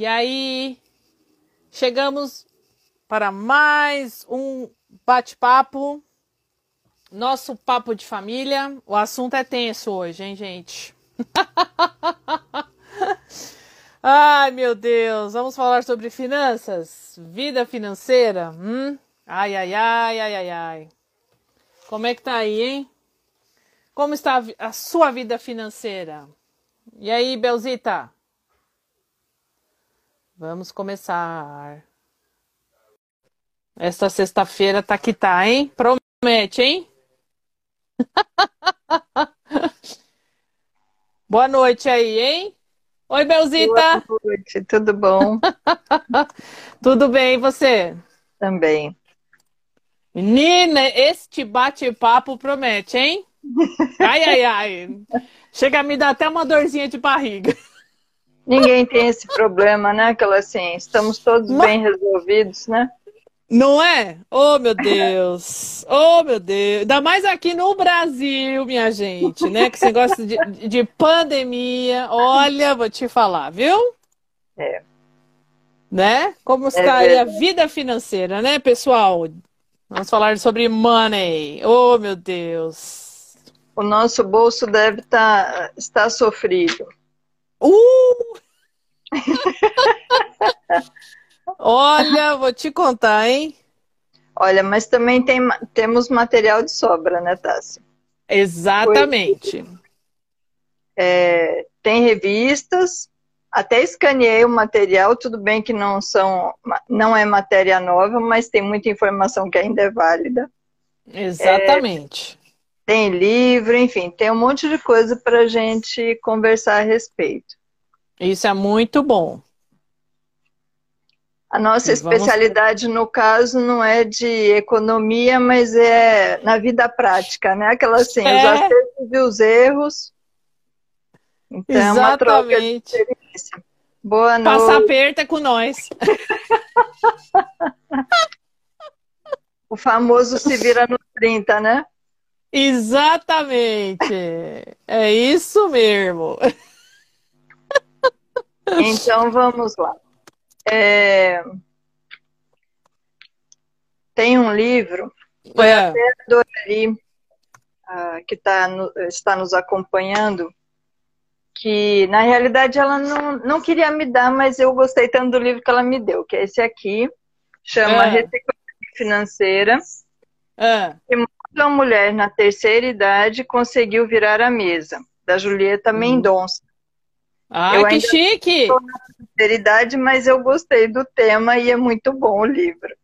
E aí, chegamos para mais um bate-papo, nosso papo de família. O assunto é tenso hoje, hein, gente? Ai, meu Deus, vamos falar sobre finanças, vida financeira. Hum? Ai, ai, ai, ai, ai, ai. Como é que tá aí, hein? Como está a sua vida financeira? E aí, Belzita? Vamos começar. Esta sexta-feira tá que tá, hein? Promete, hein? Boa noite aí, hein? Oi, Belzita. Boa noite, tudo bom? tudo bem, e você? Também. Menina, este bate-papo promete, hein? Ai, ai, ai. Chega a me dar até uma dorzinha de barriga. Ninguém tem esse problema, né? Aquela assim, estamos todos Mas... bem resolvidos, né? Não é? Oh, meu Deus! Oh, meu Deus! Ainda mais aqui no Brasil, minha gente, né? Que você gosta de, de pandemia. Olha, vou te falar, viu? É. Né? Como está é aí a vida financeira, né, pessoal? Vamos falar sobre money. Oh, meu Deus! O nosso bolso deve tá, estar sofrido. Uh! Olha, vou te contar, hein? Olha, mas também tem, temos material de sobra, né, Tassi? Exatamente. É, tem revistas, até escaneei o material, tudo bem que não são, não é matéria nova, mas tem muita informação que ainda é válida. Exatamente. É, tem livro, enfim, tem um monte de coisa para a gente conversar a respeito. Isso é muito bom. A nossa especialidade, no caso, não é de economia, mas é na vida prática, né? Aquela assim, é. os acertos e os erros. Então, Exatamente. é uma troca de experiência. Boa noite. Passar aperto é com nós. o famoso se vira no 30, né? Exatamente. É isso mesmo. Então vamos lá. É... Tem um livro, foi é. até Dorali, uh, que tá no, está nos acompanhando, que na realidade ela não, não queria me dar, mas eu gostei tanto do livro que ela me deu, que é esse aqui, chama é. Reciclagem Financeira. É. Que uma mulher na terceira idade conseguiu virar a mesa, da Julieta hum. Mendonça. Ah, eu que chique! Sinceridade, mas eu gostei do tema e é muito bom o livro.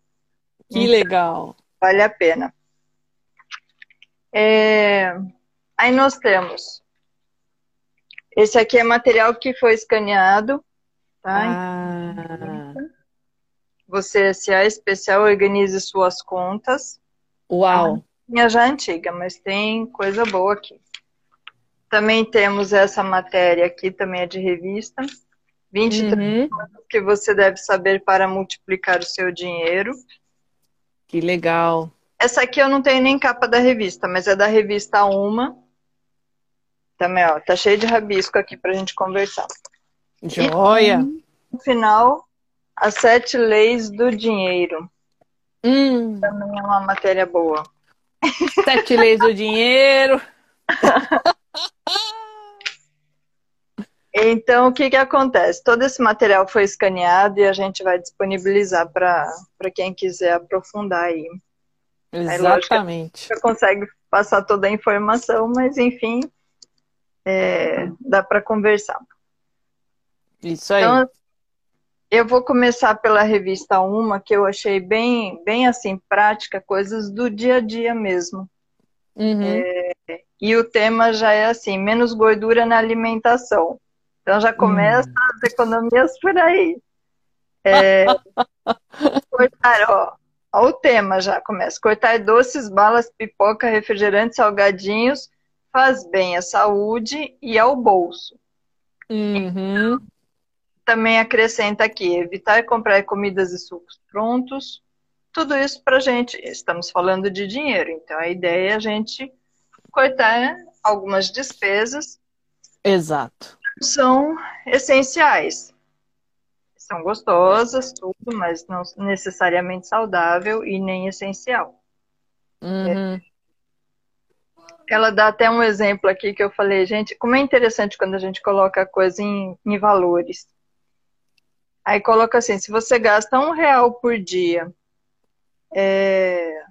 Que então, legal! Vale a pena. É... Aí nós temos. Esse aqui é material que foi escaneado. Tá? Ah. Você, é especial, organize suas contas. Uau! Minha já é antiga, mas tem coisa boa aqui. Também temos essa matéria aqui, também é de revista. 23 uhum. coisas que você deve saber para multiplicar o seu dinheiro. Que legal. Essa aqui eu não tenho nem capa da revista, mas é da revista Uma. Também, ó, tá cheio de rabisco aqui pra gente conversar. Joia! E, no final, as sete leis do dinheiro. Hum. Também é uma matéria boa. Sete leis do dinheiro. Então, o que, que acontece? Todo esse material foi escaneado e a gente vai disponibilizar para quem quiser aprofundar aí. Exatamente. Aí, consegue passar toda a informação, mas enfim, é, dá para conversar. Isso aí. Então, eu vou começar pela revista Uma, que eu achei bem, bem assim, prática, coisas do dia a dia mesmo. Uhum. É, e o tema já é assim, menos gordura na alimentação. Então já começa hum. as economias por aí. É, cortar, ó, ó, o tema já começa. Cortar doces, balas, pipoca, refrigerantes, salgadinhos faz bem à saúde e ao bolso. Uhum. Também acrescenta aqui, evitar comprar comidas e sucos prontos. Tudo isso para gente, estamos falando de dinheiro, então a ideia é a gente cortar algumas despesas. Exato. São essenciais. são gostosas, tudo, mas não necessariamente saudável e nem essencial. Uhum. Ela dá até um exemplo aqui que eu falei, gente, como é interessante quando a gente coloca a coisa em, em valores. Aí coloca assim, se você gasta um real por dia é,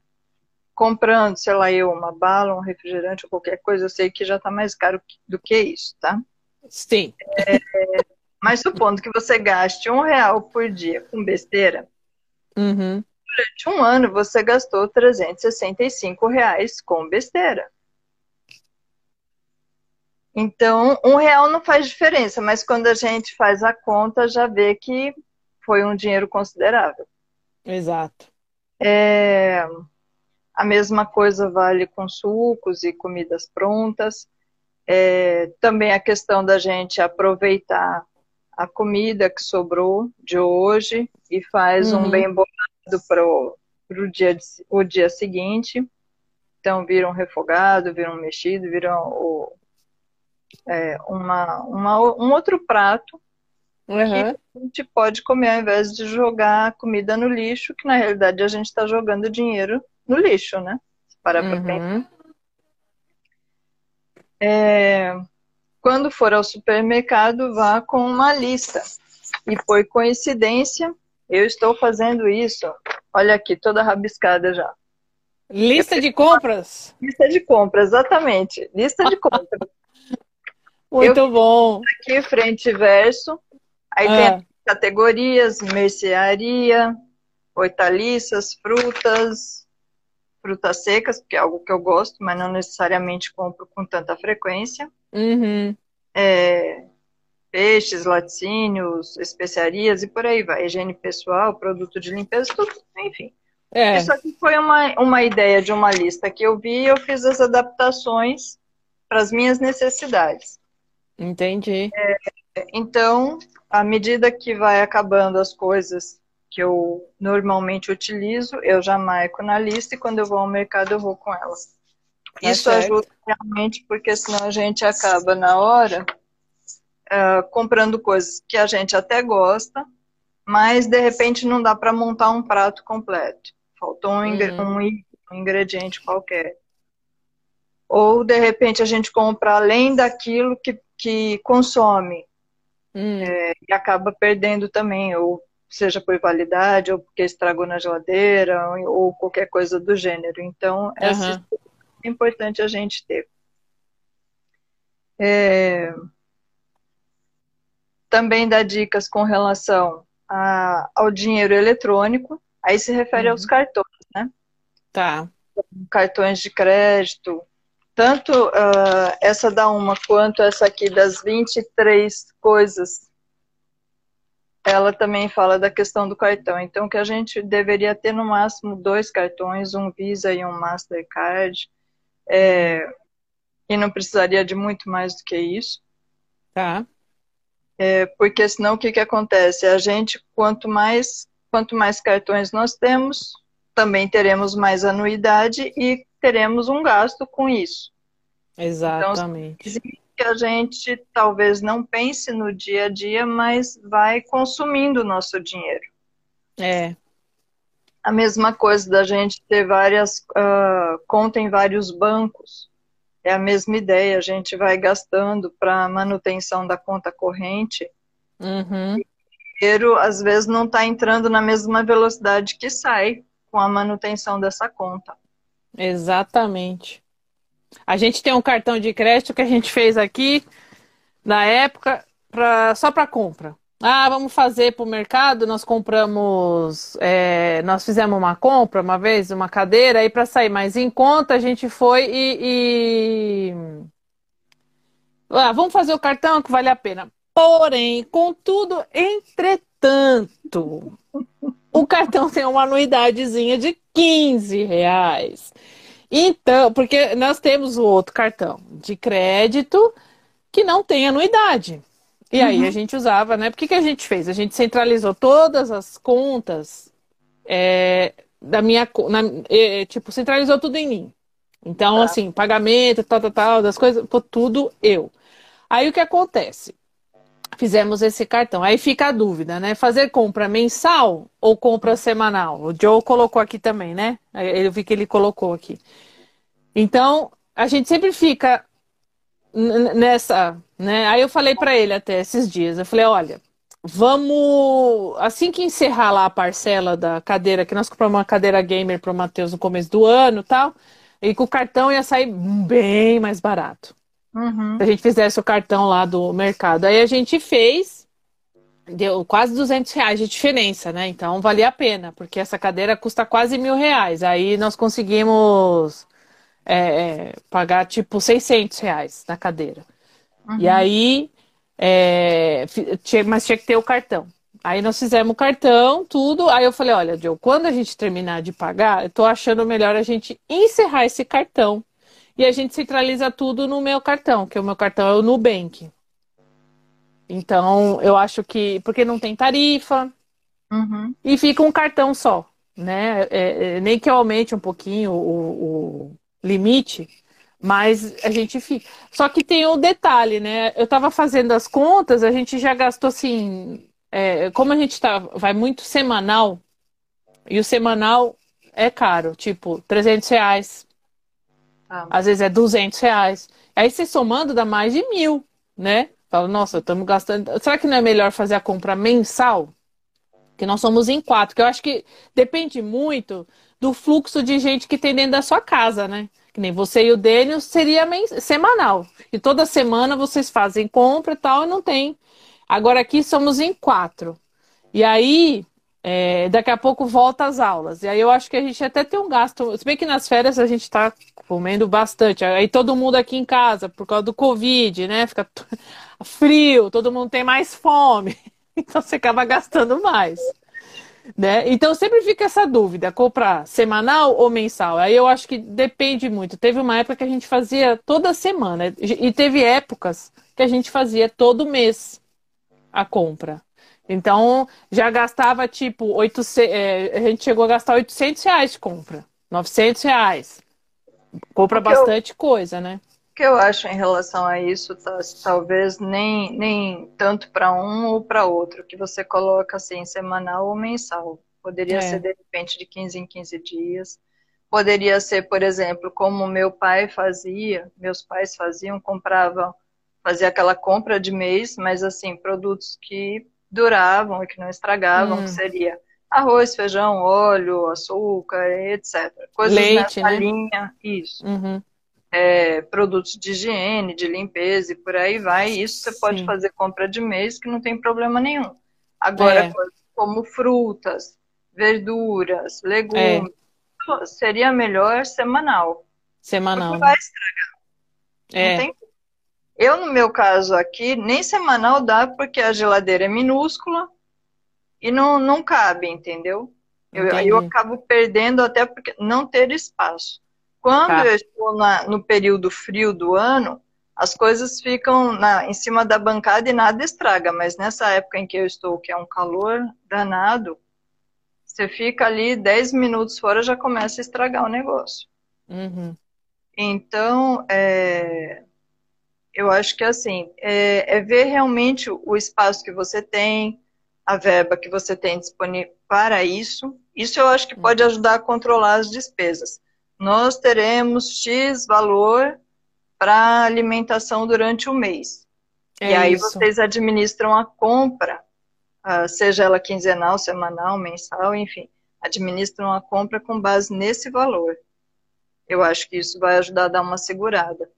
comprando, sei lá, eu, uma bala, um refrigerante ou qualquer coisa, eu sei que já está mais caro do que isso, tá? Sim. É, mas supondo que você gaste um real por dia com besteira, uhum. durante um ano você gastou 365 reais com besteira. Então, um real não faz diferença, mas quando a gente faz a conta, já vê que foi um dinheiro considerável. Exato. É, a mesma coisa vale com sucos e comidas prontas. É, também a questão da gente aproveitar a comida que sobrou de hoje e faz uhum. um bem bolado para o dia, o dia seguinte. Então, vira um refogado, vira um mexido, vira o, é, uma, uma, um outro prato uhum. que a gente pode comer ao invés de jogar comida no lixo, que na realidade a gente está jogando dinheiro no lixo, né? Para uhum. É, quando for ao supermercado, vá com uma lista. E por coincidência, eu estou fazendo isso. Olha aqui, toda rabiscada já. Lista de compras? Lista de compras, exatamente. Lista de compras. Muito eu bom. Aqui, frente e verso. Aí ah. tem categorias, mercearia, hortaliças, frutas, frutas secas, porque é algo que eu gosto, mas não necessariamente compro com tanta frequência. Uhum. É, peixes, laticínios, especiarias e por aí vai. Higiene pessoal, produto de limpeza, tudo, enfim. É. Isso aqui foi uma, uma ideia de uma lista que eu vi e eu fiz as adaptações para as minhas necessidades. Entendi. É, então, à medida que vai acabando as coisas que eu normalmente utilizo, eu já marco na lista e quando eu vou ao mercado eu vou com elas. Tá Isso ajuda realmente porque senão a gente acaba na hora uh, comprando coisas que a gente até gosta, mas de repente não dá para montar um prato completo. Faltou um, uhum. um, um ingrediente qualquer. Ou de repente a gente compra além daquilo que que consome hum. é, e acaba perdendo também, ou seja por validade, ou porque estragou na geladeira, ou, ou qualquer coisa do gênero. Então, essa é importante a gente ter. É, também dá dicas com relação a, ao dinheiro eletrônico, aí se refere uhum. aos cartões, né? Tá. Cartões de crédito, tanto uh, essa da uma quanto essa aqui das 23 coisas, ela também fala da questão do cartão. Então, que a gente deveria ter no máximo dois cartões, um Visa e um Mastercard, é, e não precisaria de muito mais do que isso. Tá. É, porque senão o que, que acontece? A gente, quanto mais, quanto mais cartões nós temos, também teremos mais anuidade e teremos um gasto com isso. Exatamente. Então, que a gente talvez não pense no dia a dia, mas vai consumindo o nosso dinheiro. É. A mesma coisa da gente ter várias uh, contas em vários bancos. É a mesma ideia, a gente vai gastando para manutenção da conta corrente. Uhum. E o dinheiro, às vezes, não está entrando na mesma velocidade que sai com a manutenção dessa conta. Exatamente. A gente tem um cartão de crédito que a gente fez aqui na época pra, só para compra. Ah, vamos fazer para o mercado. Nós compramos, é, nós fizemos uma compra uma vez, uma cadeira, aí para sair mais em conta, a gente foi e, e... Ah, vamos fazer o cartão que vale a pena. Porém, contudo, entretanto, o cartão tem uma anuidadezinha de 15 reais. Então, porque nós temos o outro cartão de crédito que não tem anuidade. E uhum. aí a gente usava, né? Por que, que a gente fez? A gente centralizou todas as contas é, da minha. Na, é, tipo, centralizou tudo em mim. Então, tá. assim, pagamento, tal, tal, tal, das coisas, tudo eu. Aí o que acontece? Fizemos esse cartão. Aí fica a dúvida, né? Fazer compra mensal ou compra semanal? O Joe colocou aqui também, né? Eu vi que ele colocou aqui. Então, a gente sempre fica nessa, né? Aí eu falei para ele até esses dias, eu falei, olha, vamos assim que encerrar lá a parcela da cadeira, que nós compramos uma cadeira gamer para o Matheus no começo do ano, tal, e com o cartão ia sair bem mais barato. Uhum. Se a gente fizesse o cartão lá do mercado. Aí a gente fez, deu quase 200 reais de diferença, né? Então valia a pena, porque essa cadeira custa quase mil reais. Aí nós conseguimos é, é, pagar tipo 600 reais na cadeira. Uhum. E aí, é, tinha, mas tinha que ter o cartão. Aí nós fizemos o cartão, tudo. Aí eu falei, olha, Joe, quando a gente terminar de pagar, eu tô achando melhor a gente encerrar esse cartão. E a gente centraliza tudo no meu cartão, que o meu cartão é o Nubank. Então, eu acho que. Porque não tem tarifa. Uhum. E fica um cartão só. Né? É, é, nem que eu aumente um pouquinho o, o limite, mas a gente fica. Só que tem um detalhe, né? Eu estava fazendo as contas, a gente já gastou assim. É, como a gente tá, vai muito semanal, e o semanal é caro, tipo, 300 reais. Ah. Às vezes é 200 reais. Aí você somando dá mais de mil, né? Fala, nossa, estamos gastando. Será que não é melhor fazer a compra mensal? Que nós somos em quatro, que eu acho que depende muito do fluxo de gente que tem dentro da sua casa, né? Que nem você e o Dênio seria semanal. E toda semana vocês fazem compra e tal, e não tem. Agora aqui somos em quatro. E aí, é, daqui a pouco volta as aulas. E aí eu acho que a gente até tem um gasto. Se bem que nas férias a gente está comendo bastante. Aí todo mundo aqui em casa, por causa do Covid, né? Fica frio, todo mundo tem mais fome. Então você acaba gastando mais. Né? Então sempre fica essa dúvida, comprar semanal ou mensal? Aí eu acho que depende muito. Teve uma época que a gente fazia toda semana e teve épocas que a gente fazia todo mês a compra. Então já gastava tipo 800, é, a gente chegou a gastar 800 reais de compra, 900 reais. Compra bastante eu... coisa, né? que eu acho em relação a isso, tá, talvez nem, nem tanto para um ou para outro, que você coloca assim, semanal ou mensal. Poderia é. ser, de repente, de 15 em 15 dias. Poderia ser, por exemplo, como meu pai fazia, meus pais faziam, compravam, fazia aquela compra de mês, mas assim, produtos que duravam e que não estragavam, hum. que seria arroz, feijão, óleo, açúcar, etc. Coisas Leite, nessa né? linha, isso. Uhum é, produtos de higiene, de limpeza e por aí vai. Isso você Sim. pode fazer compra de mês que não tem problema nenhum. Agora, é. como frutas, verduras, legumes, é. seria melhor semanal. Semanal. Porque vai estragar. É. Tem... Eu, no meu caso aqui, nem semanal dá porque a geladeira é minúscula e não, não cabe, entendeu? Eu, eu acabo perdendo até porque não ter espaço. Quando tá. eu estou na, no período frio do ano, as coisas ficam na, em cima da bancada e nada estraga, mas nessa época em que eu estou, que é um calor danado, você fica ali 10 minutos fora já começa a estragar o negócio. Uhum. Então, é, eu acho que assim, é, é, ver realmente o espaço que você tem, a verba que você tem disponível para isso. Isso eu acho que pode uhum. ajudar a controlar as despesas nós teremos X valor para alimentação durante o mês. É e aí isso. vocês administram a compra, uh, seja ela quinzenal, semanal, mensal, enfim, administram a compra com base nesse valor. Eu acho que isso vai ajudar a dar uma segurada.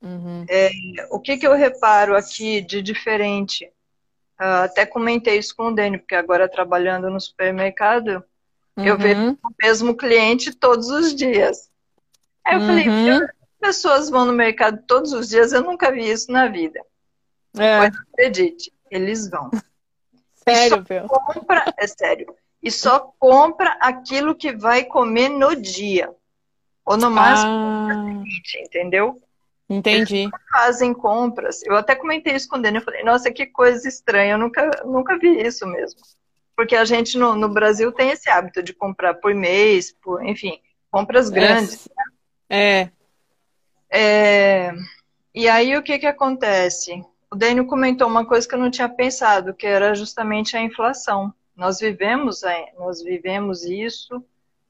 Uhum. É, o que, que eu reparo aqui de diferente? Uh, até comentei isso com o Dani, porque agora trabalhando no supermercado, Uhum. Eu vejo o mesmo cliente todos os dias. Aí eu uhum. falei, pessoas vão no mercado todos os dias, eu nunca vi isso na vida. É. Mas acredite, eles vão. Sério, Bill? Compra, é sério. E só compra aquilo que vai comer no dia. Ou no máximo, ah. entendeu? Entendi. Fazem compras. Eu até comentei isso com o Daniel. Eu falei, nossa, que coisa estranha. Eu nunca, nunca vi isso mesmo porque a gente no, no, Brasil tem esse hábito de comprar por mês, por, enfim, compras grandes. É. é. é. E aí o que que acontece? o Daniel comentou uma coisa que eu não tinha pensado, que era justamente a inflação. Nós vivemos, nós vivemos isso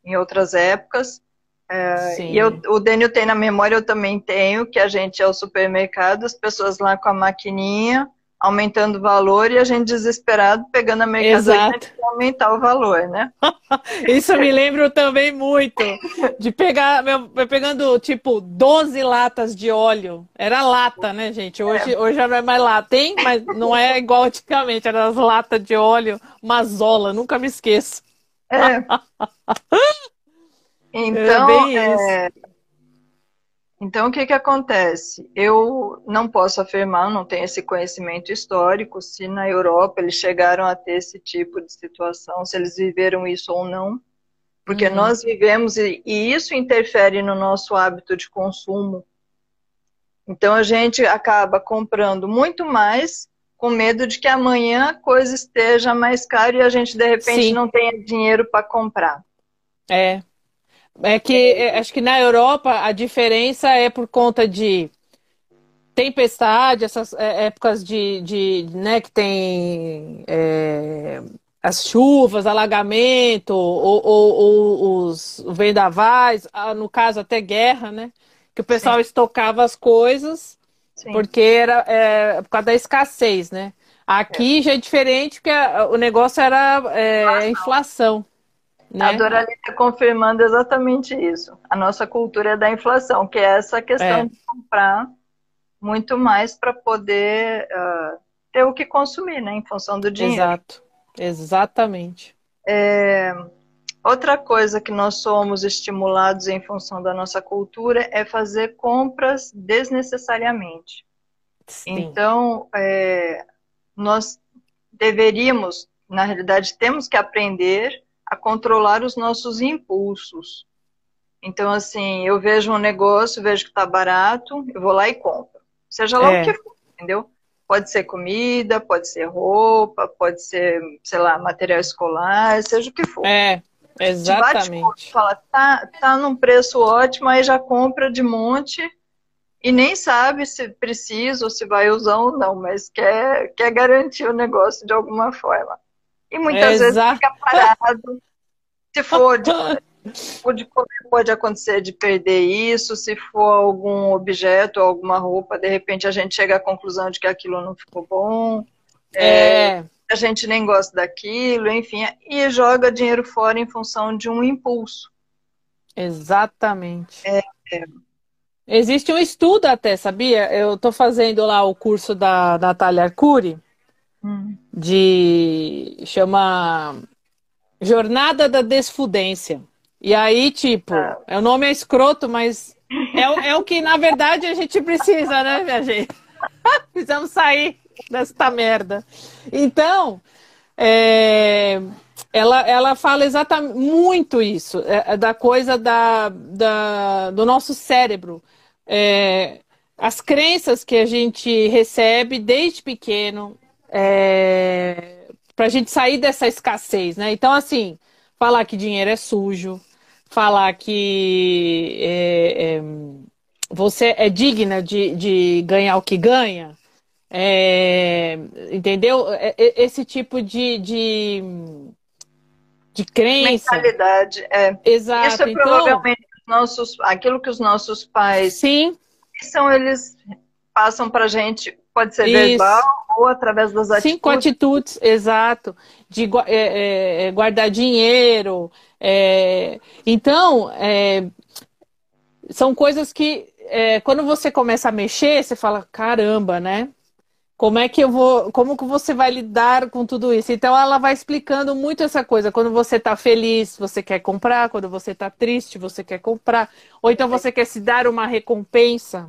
em outras épocas. É, e eu, o Daniel tem na memória, eu também tenho, que a gente é o supermercado, as pessoas lá com a maquininha, aumentando o valor e a gente desesperado pegando a mercadoria para aumentar o valor, né? Isso me lembro também muito de pegar, meu, pegando tipo 12 latas de óleo. Era lata, né, gente? Hoje, é. hoje já não é mais lata. Tem, mas não é igual antigamente, era as latas de óleo, mazola, nunca me esqueço. É. Então, é, então, o que, que acontece? Eu não posso afirmar, não tenho esse conhecimento histórico, se na Europa eles chegaram a ter esse tipo de situação, se eles viveram isso ou não, porque uhum. nós vivemos e, e isso interfere no nosso hábito de consumo. Então, a gente acaba comprando muito mais com medo de que amanhã a coisa esteja mais cara e a gente, de repente, Sim. não tenha dinheiro para comprar. É, é que é, acho que na Europa a diferença é por conta de tempestade, essas é, épocas de, de né, que tem é, as chuvas, alagamento, ou, ou, ou, os vendavais, no caso até guerra, né? Que o pessoal Sim. estocava as coisas Sim. porque era é, por causa da escassez, né? Aqui é. já é diferente, porque o negócio era é, inflação. Né? A Dorali está confirmando exatamente isso. A nossa cultura é da inflação, que é essa questão é. de comprar muito mais para poder uh, ter o que consumir, né? Em função do dinheiro. Exato, exatamente. É... Outra coisa que nós somos estimulados em função da nossa cultura é fazer compras desnecessariamente. Sim. Então, é... nós deveríamos, na realidade, temos que aprender a controlar os nossos impulsos. Então, assim, eu vejo um negócio, vejo que está barato, eu vou lá e compro. Seja lá é. o que for, entendeu? Pode ser comida, pode ser roupa, pode ser, sei lá, material escolar, seja o que for. É, exatamente. fala, tá, tá num preço ótimo, aí já compra de monte e nem sabe se precisa ou se vai usar ou não, mas quer, quer garantir o negócio de alguma forma. E muitas vezes fica parado. Se for de, de pode acontecer de perder isso, se for algum objeto, alguma roupa, de repente a gente chega à conclusão de que aquilo não ficou bom. É. é a gente nem gosta daquilo, enfim, e joga dinheiro fora em função de um impulso. Exatamente. É, é. Existe um estudo até, sabia? Eu estou fazendo lá o curso da Natália Arcuri de chama Jornada da Desfudência. E aí, tipo, ah. é o nome é escroto, mas é, é o que na verdade a gente precisa, né, minha gente? Precisamos sair desta merda. Então, é, ela, ela fala exatamente muito isso, é, é, da coisa da, da, do nosso cérebro. É, as crenças que a gente recebe desde pequeno, é, para a gente sair dessa escassez, né? Então, assim, falar que dinheiro é sujo, falar que é, é, você é digna de, de ganhar o que ganha, é, entendeu? É, é, esse tipo de, de, de crença. Mentalidade, é. Exato. Isso é então provavelmente nossos, aquilo que os nossos pais sim. são, eles passam para gente, pode ser Isso. verbal ou através das atitudes. Sim, com atitudes, exato. De é, é, é, guardar dinheiro. É... Então, é... são coisas que é, quando você começa a mexer, você fala, caramba, né? Como é que eu vou, como que você vai lidar com tudo isso? Então ela vai explicando muito essa coisa. Quando você está feliz, você quer comprar. Quando você está triste, você quer comprar. Ou então você quer se dar uma recompensa.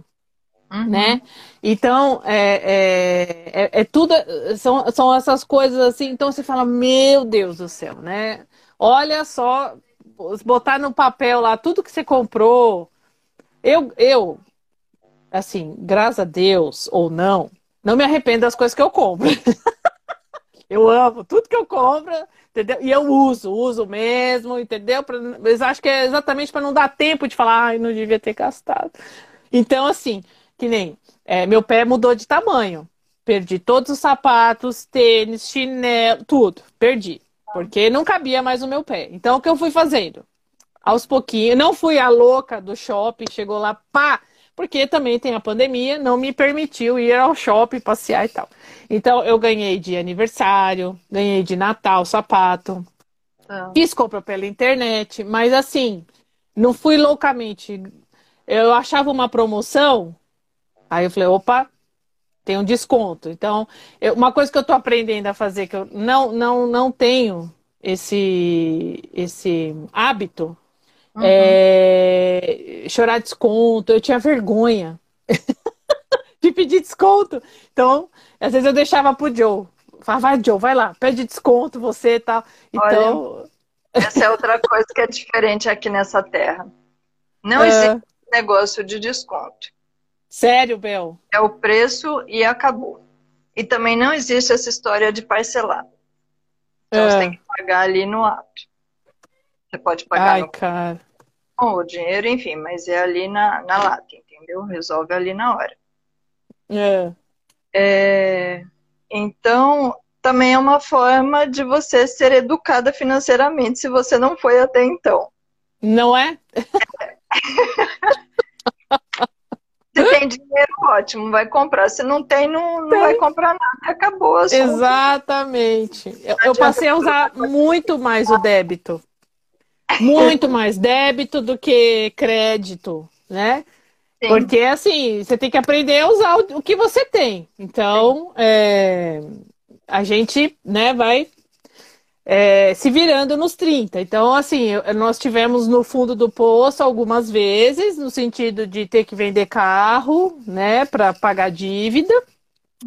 Uhum. Né? Então, é, é, é, é, tudo, são, são essas coisas assim, então você fala, meu Deus do céu, né? Olha só, botar no papel lá tudo que você comprou. Eu, eu, assim, graças a Deus ou não, não me arrependo das coisas que eu compro. eu amo tudo que eu compro, entendeu? E eu uso, uso mesmo, entendeu? Mas acho que é exatamente para não dar tempo de falar, ai, não devia ter gastado. Então, assim, que nem é, meu pé mudou de tamanho. perdi todos os sapatos, tênis, chinelo, tudo. Perdi. Porque não cabia mais no meu pé. Então, o que eu fui fazendo? Aos pouquinhos. Não fui a louca do shopping, chegou lá, pá! Porque também tem a pandemia, não me permitiu ir ao shopping, passear e tal. Então, eu ganhei de aniversário, ganhei de Natal sapato. Ah. Fiz compra pela internet, mas assim, não fui loucamente. Eu achava uma promoção, aí eu falei, opa, tem um desconto. Então, eu, uma coisa que eu estou aprendendo a fazer, que eu não, não, não tenho esse, esse hábito, uhum. é chorar desconto. Eu tinha vergonha de pedir desconto. Então, às vezes eu deixava pro Joe. Falava, vai, Joe, vai lá, pede desconto, você e tal. Então. Olha, essa é outra coisa que é diferente aqui nessa terra. Não é... existe negócio de desconto. Sério, Bel? É o preço e acabou. E também não existe essa história de parcelar. Então é. você tem que pagar ali no ato. Você pode pagar Ai, no cara. com o dinheiro, enfim, mas é ali na, na lata, entendeu? Resolve ali na hora. É. é. Então, também é uma forma de você ser educada financeiramente se você não foi até então. Não é? é. Tem dinheiro, ótimo, vai comprar. Se não tem, não, não vai comprar nada. Acabou. Exatamente. Eu, eu passei a usar muito mais o débito. Muito mais débito do que crédito, né? Sim. Porque assim, você tem que aprender a usar o, o que você tem. Então, é, a gente né, vai é, se virando nos 30. Então, assim, nós tivemos no fundo do poço algumas vezes, no sentido de ter que vender carro, né, para pagar dívida.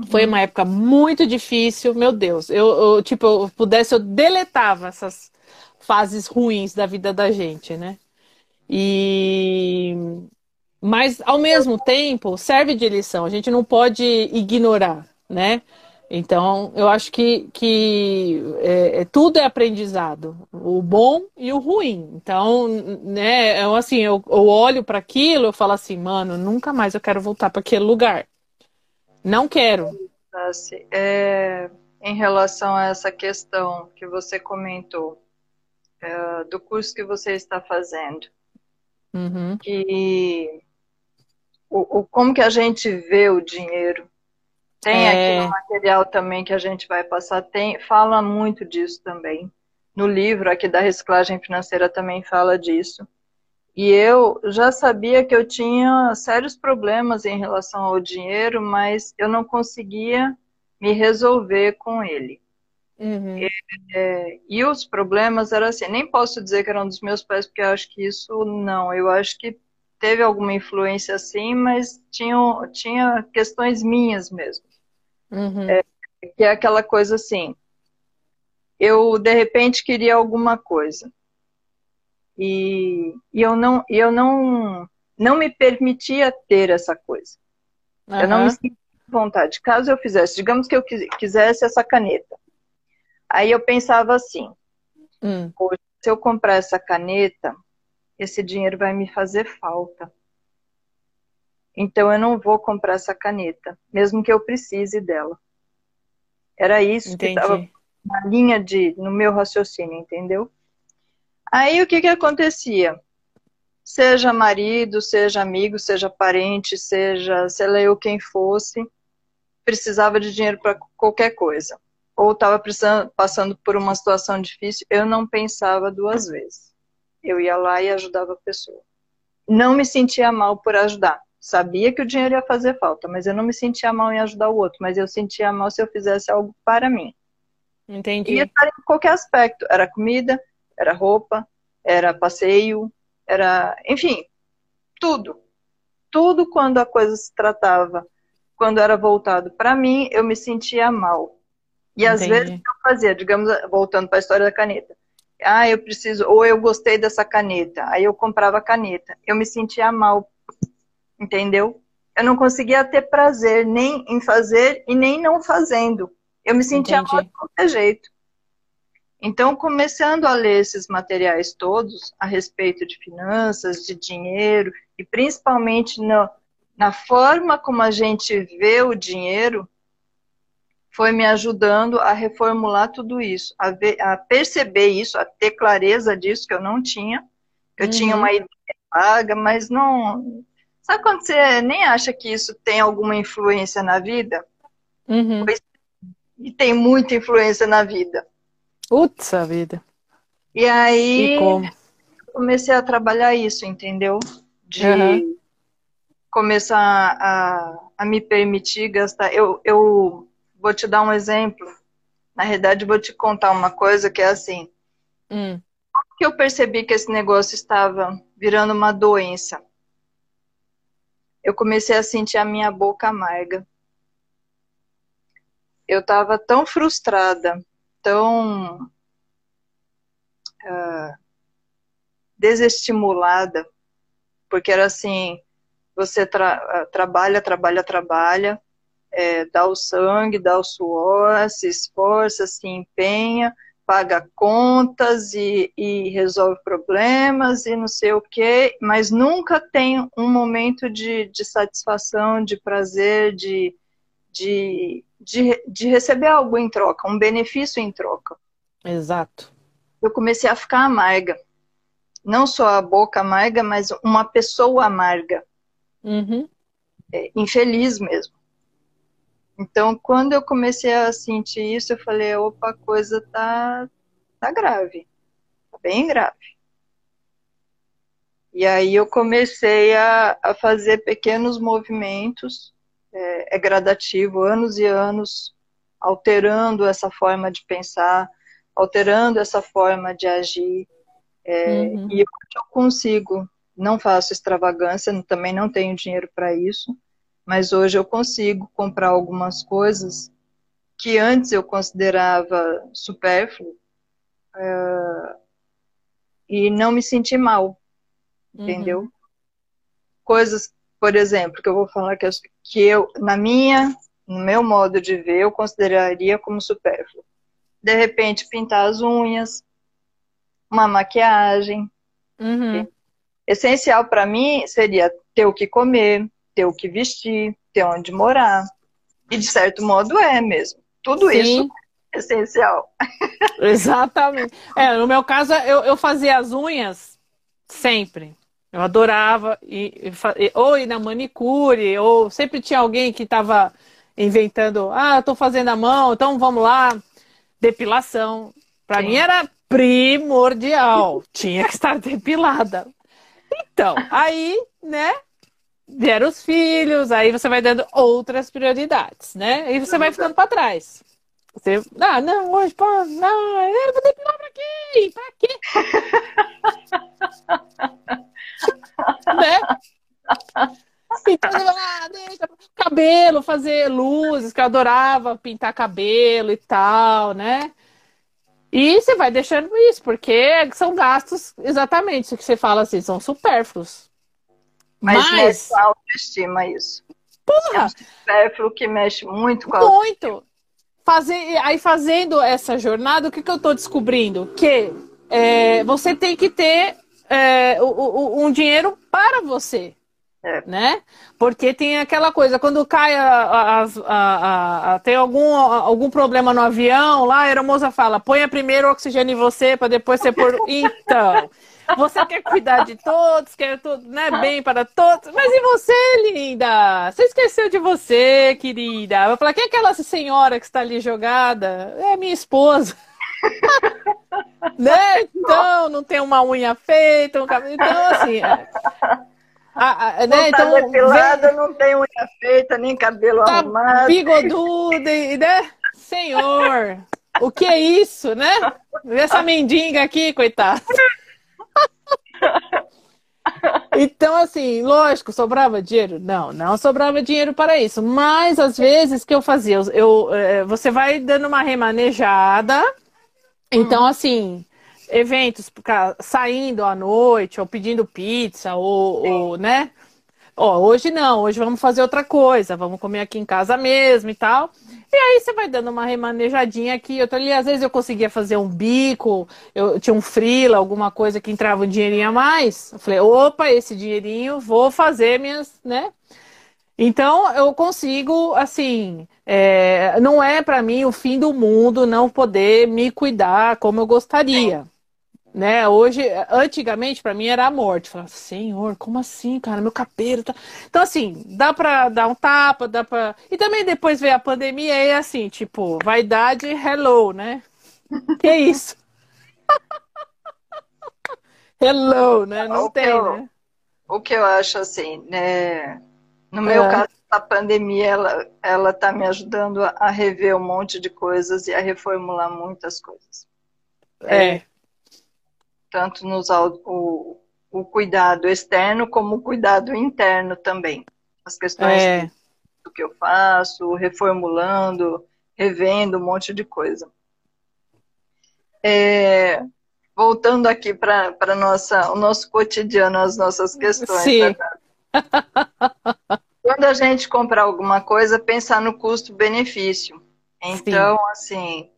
Foi uma época muito difícil, meu Deus. Eu, eu, tipo, eu pudesse, eu deletava essas fases ruins da vida da gente, né? E mas ao mesmo tempo serve de lição. A gente não pode ignorar, né? Então, eu acho que, que é, é, tudo é aprendizado, o bom e o ruim. Então, né, eu, assim, eu, eu olho para aquilo, eu falo assim, mano, nunca mais eu quero voltar para aquele lugar. Não quero. Assim, é, em relação a essa questão que você comentou, é, do curso que você está fazendo, uhum. que o, o, como que a gente vê o dinheiro tem é... aqui no material também que a gente vai passar, tem, fala muito disso também. No livro aqui da reciclagem financeira também fala disso. E eu já sabia que eu tinha sérios problemas em relação ao dinheiro, mas eu não conseguia me resolver com ele. Uhum. E, é, e os problemas eram assim, nem posso dizer que eram dos meus pais, porque eu acho que isso não. Eu acho que teve alguma influência assim, mas tinha, tinha questões minhas mesmo. Uhum. É, que é aquela coisa assim, eu de repente queria alguma coisa e, e eu não eu não não me permitia ter essa coisa. Uhum. Eu não me sentia vontade. Caso eu fizesse, digamos que eu quisesse essa caneta, aí eu pensava assim: hum. se eu comprar essa caneta, esse dinheiro vai me fazer falta. Então eu não vou comprar essa caneta, mesmo que eu precise dela. Era isso Entendi. que estava na linha de no meu raciocínio, entendeu? Aí o que que acontecia? Seja marido, seja amigo, seja parente, seja sei lá eu quem fosse, precisava de dinheiro para qualquer coisa. Ou estava passando por uma situação difícil, eu não pensava duas vezes. Eu ia lá e ajudava a pessoa. Não me sentia mal por ajudar Sabia que o dinheiro ia fazer falta, mas eu não me sentia mal em ajudar o outro, mas eu sentia mal se eu fizesse algo para mim. Entendi. Ia estar em qualquer aspecto. Era comida, era roupa, era passeio, era. Enfim, tudo. Tudo quando a coisa se tratava, quando era voltado para mim, eu me sentia mal. E Entendi. às vezes eu fazia, digamos, voltando para a história da caneta. Ah, eu preciso, ou eu gostei dessa caneta, aí eu comprava a caneta. Eu me sentia mal entendeu? Eu não conseguia ter prazer nem em fazer e nem não fazendo. Eu me sentia Entendi. mal de qualquer jeito. Então, começando a ler esses materiais todos a respeito de finanças, de dinheiro e principalmente no, na forma como a gente vê o dinheiro, foi me ajudando a reformular tudo isso, a, ver, a perceber isso, a ter clareza disso que eu não tinha. Eu uhum. tinha uma ideia vaga, mas não. Sabe quando você nem acha que isso tem alguma influência na vida? Uhum. Pois, e tem muita influência na vida. Putz, a vida. E aí e comecei a trabalhar isso, entendeu? De uhum. começar a, a me permitir gastar. Eu, eu vou te dar um exemplo. Na realidade, vou te contar uma coisa que é assim. Hum. que eu percebi que esse negócio estava virando uma doença? Eu comecei a sentir a minha boca amarga. Eu estava tão frustrada, tão uh, desestimulada, porque era assim: você tra trabalha, trabalha, trabalha, é, dá o sangue, dá o suor, se esforça, se empenha, paga contas e, e resolve problemas e não sei o que, mas nunca tem um momento de, de satisfação, de prazer, de, de, de, de receber algo em troca, um benefício em troca. Exato. Eu comecei a ficar amarga. Não só a boca amarga, mas uma pessoa amarga. Uhum. É, infeliz mesmo. Então, quando eu comecei a sentir isso, eu falei, opa, a coisa tá, tá grave, tá bem grave. E aí eu comecei a, a fazer pequenos movimentos, é, é gradativo, anos e anos, alterando essa forma de pensar, alterando essa forma de agir. É, uhum. E eu consigo, não faço extravagância, também não tenho dinheiro para isso, mas hoje eu consigo comprar algumas coisas que antes eu considerava supérfluo uh, e não me sentir mal, uhum. entendeu? Coisas, por exemplo, que eu vou falar que eu, que eu, na minha, no meu modo de ver, eu consideraria como supérfluo. De repente, pintar as unhas, uma maquiagem. Uhum. Essencial para mim seria ter o que comer, ter o que vestir, ter onde morar. E de certo modo é mesmo. Tudo Sim. isso é essencial. Exatamente. É, no meu caso, eu, eu fazia as unhas sempre. Eu adorava, e, e, ou ir na manicure, ou sempre tinha alguém que estava inventando, ah, eu tô fazendo a mão, então vamos lá. Depilação. Para mim era primordial. Tinha que estar depilada. Então, aí, né, vieram os filhos, aí você vai dando outras prioridades, né? E você vai ficando para trás. Você, ah, não, hoje, pô, não, eu vou depilar pra quê? Pra quê? né? Então, ah, deixa, cabelo, fazer luzes, que eu adorava pintar cabelo e tal, né? E você vai deixando isso, porque são gastos, exatamente, que você fala assim, são supérfluos. Mas, Mas... com a autoestima isso. Porra! É um que mexe muito com a Muito! Autoestima. Fazer, aí fazendo essa jornada, o que, que eu estou descobrindo? Que é, você tem que ter é, um dinheiro para você. É. Né? Porque tem aquela coisa, quando cai a, a, a, tem algum, algum problema no avião, lá a aeromoça fala, ponha primeiro o oxigênio em você para depois você pôr. Então, você quer cuidar de todos, quer tudo, né, bem para todos. Mas e você, linda? Você esqueceu de você, querida? Eu falar, quem é aquela senhora que está ali jogada? É minha esposa. né? Então, não tem uma unha feita, um cabelo. Então, assim. É... A, a, né? Não tá então, depilada, vem... não tem unha feita, nem cabelo tá arrumado. Bigoduda, né? Senhor, o que é isso, né? Essa mendiga aqui, coitada. Então, assim, lógico, sobrava dinheiro? Não, não sobrava dinheiro para isso. Mas, às vezes, que eu fazia? Eu, eu é, você vai dando uma remanejada. Então, assim, eventos saindo à noite, ou pedindo pizza, ou, ou né? Ó, hoje não, hoje vamos fazer outra coisa, vamos comer aqui em casa mesmo e tal. E aí você vai dando uma remanejadinha aqui, eu tô ali, às vezes eu conseguia fazer um bico, eu tinha um frila, alguma coisa que entrava um dinheirinho a mais. Eu falei, opa, esse dinheirinho, vou fazer minhas, né? Então eu consigo, assim, é, não é para mim o fim do mundo não poder me cuidar como eu gostaria. Né? Hoje, antigamente, para mim era a morte. Falava, Senhor, como assim, cara? Meu cabelo tá. Então, assim, dá pra dar um tapa, dá pra. E também depois veio a pandemia e assim, tipo, vaidade, hello, né? Que isso? hello, né? Não o tem, eu, né? O que eu acho assim, né? No meu é. caso, a pandemia, ela, ela tá me ajudando a rever um monte de coisas e a reformular muitas coisas. É. é tanto nos, o, o cuidado externo como o cuidado interno também. As questões é. do que eu faço, reformulando, revendo um monte de coisa. É, voltando aqui para o nosso cotidiano, as nossas questões. Sim. Né? Quando a gente comprar alguma coisa, pensar no custo-benefício. Então, Sim. assim,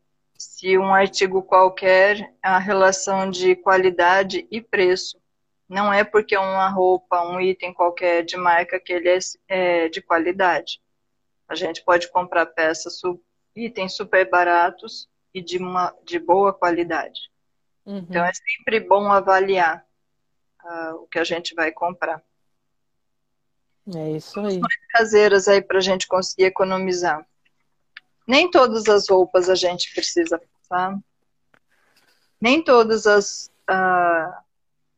se um artigo qualquer, a relação de qualidade e preço. Não é porque uma roupa, um item qualquer de marca que ele é, é de qualidade. A gente pode comprar peças, itens super baratos e de, uma, de boa qualidade. Uhum. Então é sempre bom avaliar uh, o que a gente vai comprar. É isso aí. caseiras aí para a gente conseguir economizar. Nem todas as roupas a gente precisa passar. Nem todas as, uh,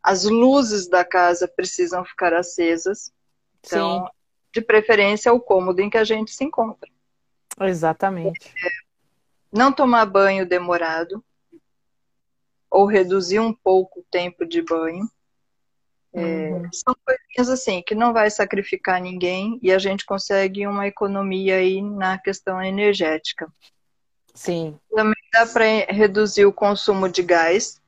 as luzes da casa precisam ficar acesas. Então, Sim. de preferência, o cômodo em que a gente se encontra. Exatamente. É, não tomar banho demorado. Ou reduzir um pouco o tempo de banho. É, uhum. São coisinhas assim que não vai sacrificar ninguém e a gente consegue uma economia aí na questão energética. Sim. Também dá para reduzir o consumo de gás.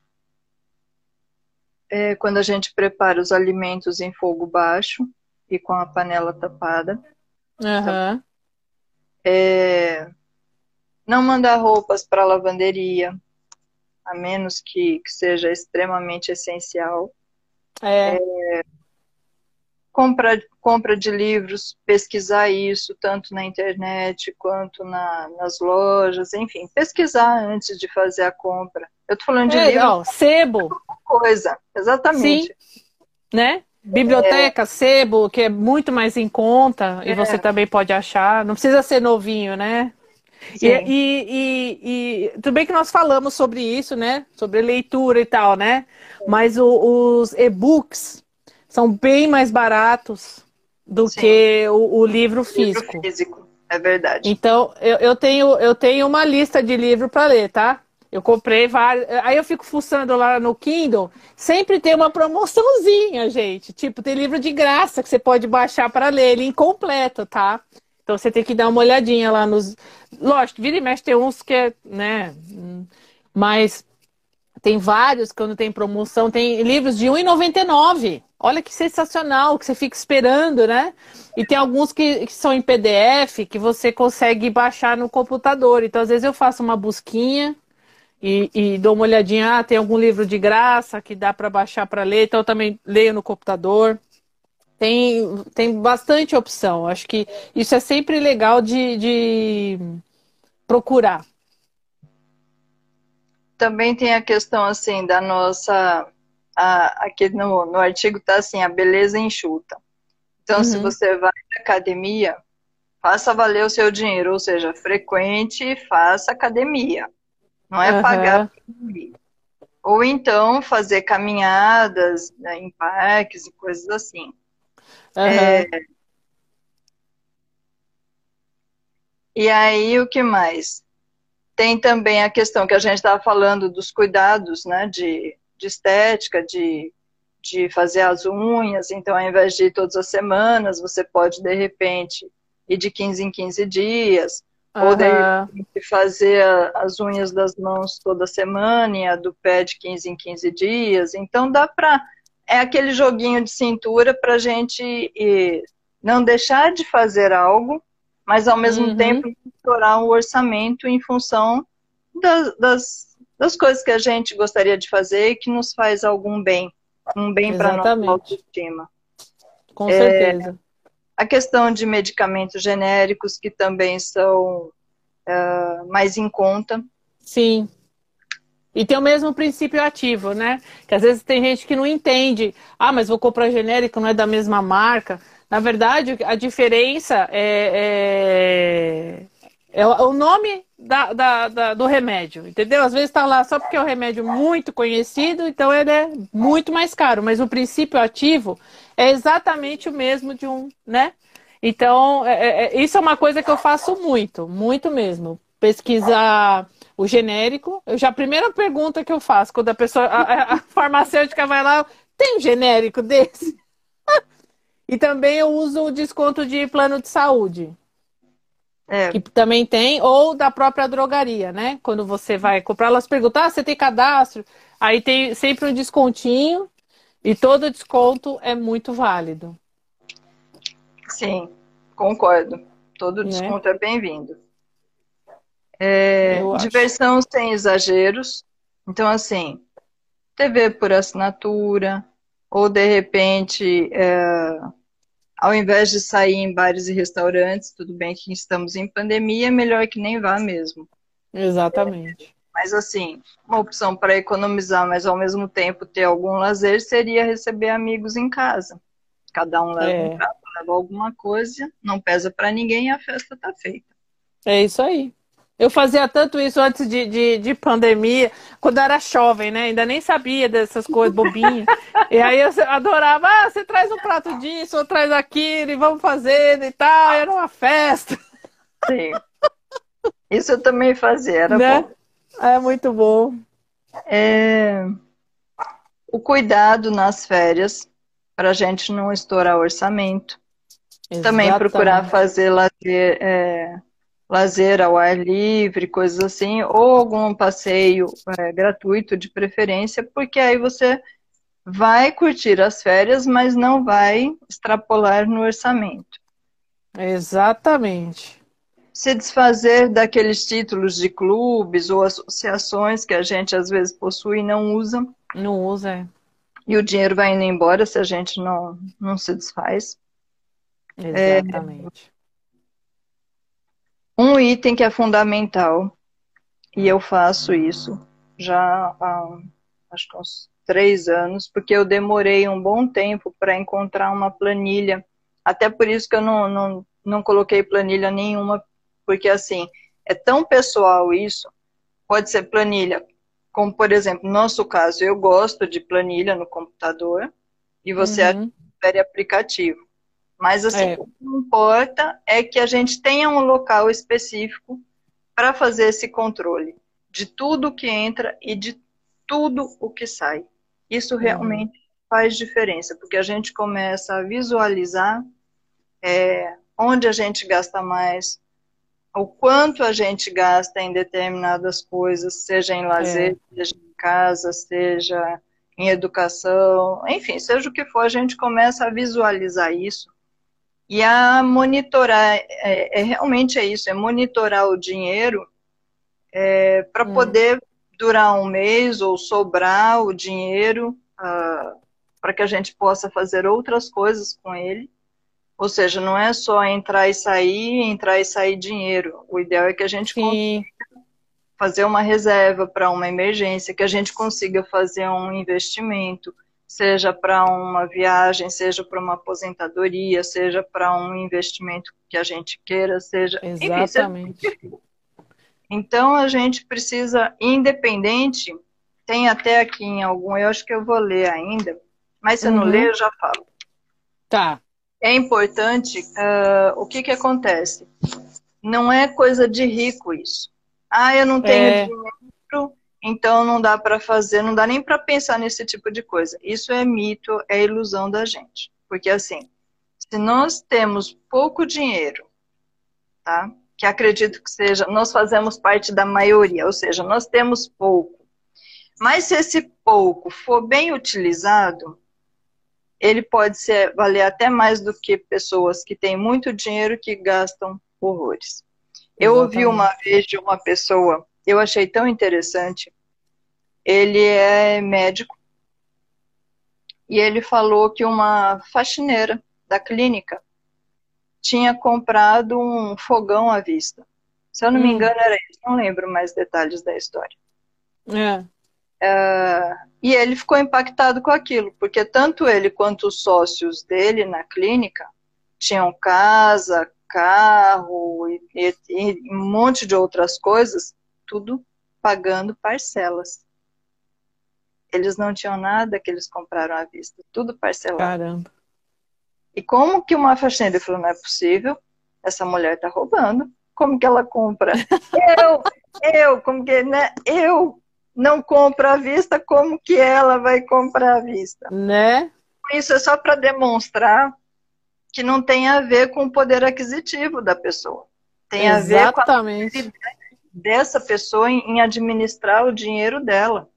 É, quando a gente prepara os alimentos em fogo baixo e com a panela tapada. Uhum. Então, é, não mandar roupas para lavanderia, a menos que, que seja extremamente essencial. É. é. compra, compra de livros, pesquisar isso, tanto na internet quanto na, nas lojas, enfim, pesquisar antes de fazer a compra. Eu tô falando de é, livro. Ó, sebo. Coisa, exatamente. Sim. Né? Biblioteca, é. sebo, que é muito mais em conta, é. e você também pode achar. Não precisa ser novinho, né? E, e, e, e, tudo bem que nós falamos sobre isso, né? Sobre leitura e tal, né? Mas o, os e-books são bem mais baratos do Sim. que o, o livro físico. Livro físico, é verdade. Então, eu, eu, tenho, eu tenho uma lista de livros para ler, tá? Eu comprei vários. Aí eu fico fuçando lá no Kindle. Sempre tem uma promoçãozinha, gente. Tipo, tem livro de graça que você pode baixar para ler ele incompleto, tá? Então você tem que dar uma olhadinha lá nos. Lógico, vira e mexe tem uns que é, né? Mas tem vários quando tem promoção, tem livros de R$1,99. Olha que sensacional, que você fica esperando, né? E tem alguns que, que, são em PDF que você consegue baixar no computador. Então, às vezes, eu faço uma busquinha e, e dou uma olhadinha. Ah, tem algum livro de graça que dá para baixar para ler, então eu também leio no computador. Tem, tem bastante opção. Acho que isso é sempre legal de, de procurar. Também tem a questão assim da nossa. A, aqui no, no artigo está assim, a beleza enxuta. Então, uhum. se você vai na academia, faça valer o seu dinheiro, ou seja, frequente e faça academia. Não é uhum. pagar. Ou então fazer caminhadas né, em parques e coisas assim. Uhum. É... E aí, o que mais? Tem também a questão que a gente estava falando dos cuidados, né, de, de estética, de, de fazer as unhas. Então, ao invés de ir todas as semanas, você pode, de repente, ir de 15 em 15 dias. Uhum. Ou, de repente, fazer as unhas das mãos toda semana e a do pé de 15 em 15 dias. Então, dá para é aquele joguinho de cintura para a gente não deixar de fazer algo, mas ao mesmo uhum. tempo estourar o orçamento em função das, das, das, coisas que a gente gostaria de fazer e que nos faz algum bem, um bem para nossa autoestima. Com certeza. É, a questão de medicamentos genéricos, que também são uh, mais em conta. Sim. E tem o mesmo princípio ativo, né? Que às vezes tem gente que não entende. Ah, mas vou comprar genérico, não é da mesma marca. Na verdade, a diferença é, é, é o nome da, da, da, do remédio, entendeu? Às vezes está lá só porque é um remédio muito conhecido, então ele é muito mais caro. Mas o princípio ativo é exatamente o mesmo de um, né? Então, é, é, é, isso é uma coisa que eu faço muito, muito mesmo. Pesquisar o genérico. Eu já a primeira pergunta que eu faço quando a pessoa, a, a farmacêutica vai lá, tem um genérico desse? e também eu uso o desconto de plano de saúde. É. Que também tem, ou da própria drogaria, né? Quando você vai comprar, elas perguntam: ah, você tem cadastro? Aí tem sempre um descontinho e todo desconto é muito válido. Sim, concordo. Todo né? desconto é, é bem-vindo. É, diversão sem exageros. Então, assim, TV por assinatura, ou de repente, é, ao invés de sair em bares e restaurantes, tudo bem que estamos em pandemia, é melhor que nem vá mesmo. Exatamente. Mas assim, uma opção para economizar, mas ao mesmo tempo ter algum lazer seria receber amigos em casa. Cada um leva é. um prato, leva alguma coisa, não pesa para ninguém e a festa está feita. É isso aí. Eu fazia tanto isso antes de, de, de, pandemia, quando eu era jovem, né? Ainda nem sabia dessas coisas bobinhas. e aí eu adorava, ah, você traz um prato disso, ou traz aquilo, e vamos fazendo e tal. Era uma festa. Sim. Isso eu também fazia, era né? bom. É muito bom. É... O cuidado nas férias, para a gente não estourar orçamento. Exatamente. Também procurar fazer lazer, é, lazer ao ar livre, coisas assim, ou algum passeio é, gratuito de preferência, porque aí você vai curtir as férias, mas não vai extrapolar no orçamento. Exatamente se desfazer daqueles títulos de clubes ou associações que a gente às vezes possui e não usa. Não usa, é. E o dinheiro vai indo embora se a gente não, não se desfaz. Exatamente. É, um item que é fundamental, e eu faço isso já há acho que uns três anos, porque eu demorei um bom tempo para encontrar uma planilha. Até por isso que eu não, não, não coloquei planilha nenhuma porque assim, é tão pessoal isso, pode ser planilha, como por exemplo, no nosso caso, eu gosto de planilha no computador e você uhum. prefere aplicativo. Mas assim, é. o que importa é que a gente tenha um local específico para fazer esse controle de tudo que entra e de tudo o que sai. Isso uhum. realmente uhum. faz diferença, porque a gente começa a visualizar é, onde a gente gasta mais, o quanto a gente gasta em determinadas coisas, seja em lazer, é. seja em casa, seja em educação, enfim, seja o que for, a gente começa a visualizar isso e a monitorar, é, é realmente é isso, é monitorar o dinheiro é, para hum. poder durar um mês ou sobrar o dinheiro uh, ah, para que a gente possa fazer outras coisas com ele ou seja, não é só entrar e sair, entrar e sair dinheiro. O ideal é que a gente Sim. consiga fazer uma reserva para uma emergência, que a gente consiga fazer um investimento, seja para uma viagem, seja para uma aposentadoria, seja para um investimento que a gente queira, seja. Exatamente. Enfim, seja... Então a gente precisa, independente, tem até aqui em algum, eu acho que eu vou ler ainda, mas se uhum. não ler, eu já falo. Tá é importante, uh, o que que acontece? Não é coisa de rico isso. Ah, eu não tenho é... dinheiro, então não dá para fazer, não dá nem para pensar nesse tipo de coisa. Isso é mito, é ilusão da gente. Porque assim, se nós temos pouco dinheiro, tá? Que acredito que seja, nós fazemos parte da maioria, ou seja, nós temos pouco. Mas se esse pouco for bem utilizado, ele pode ser, valer até mais do que pessoas que têm muito dinheiro que gastam horrores. Eu ouvi uma vez de uma pessoa, eu achei tão interessante. Ele é médico e ele falou que uma faxineira da clínica tinha comprado um fogão à vista. Se eu não hum. me engano, era isso. Não lembro mais detalhes da história. É. Uh, e ele ficou impactado com aquilo, porque tanto ele quanto os sócios dele na clínica tinham casa, carro e, e, e um monte de outras coisas, tudo pagando parcelas. Eles não tinham nada que eles compraram à vista, tudo parcelado. Caramba. E como que uma faxineira falou, não é possível, essa mulher está roubando. Como que ela compra? eu, eu, como que, né? Eu não compro à vista, como que ela vai comprar à vista? Né? Isso é só para demonstrar que não tem a ver com o poder aquisitivo da pessoa. Tem Exatamente. a ver com a dessa pessoa em administrar o dinheiro dela.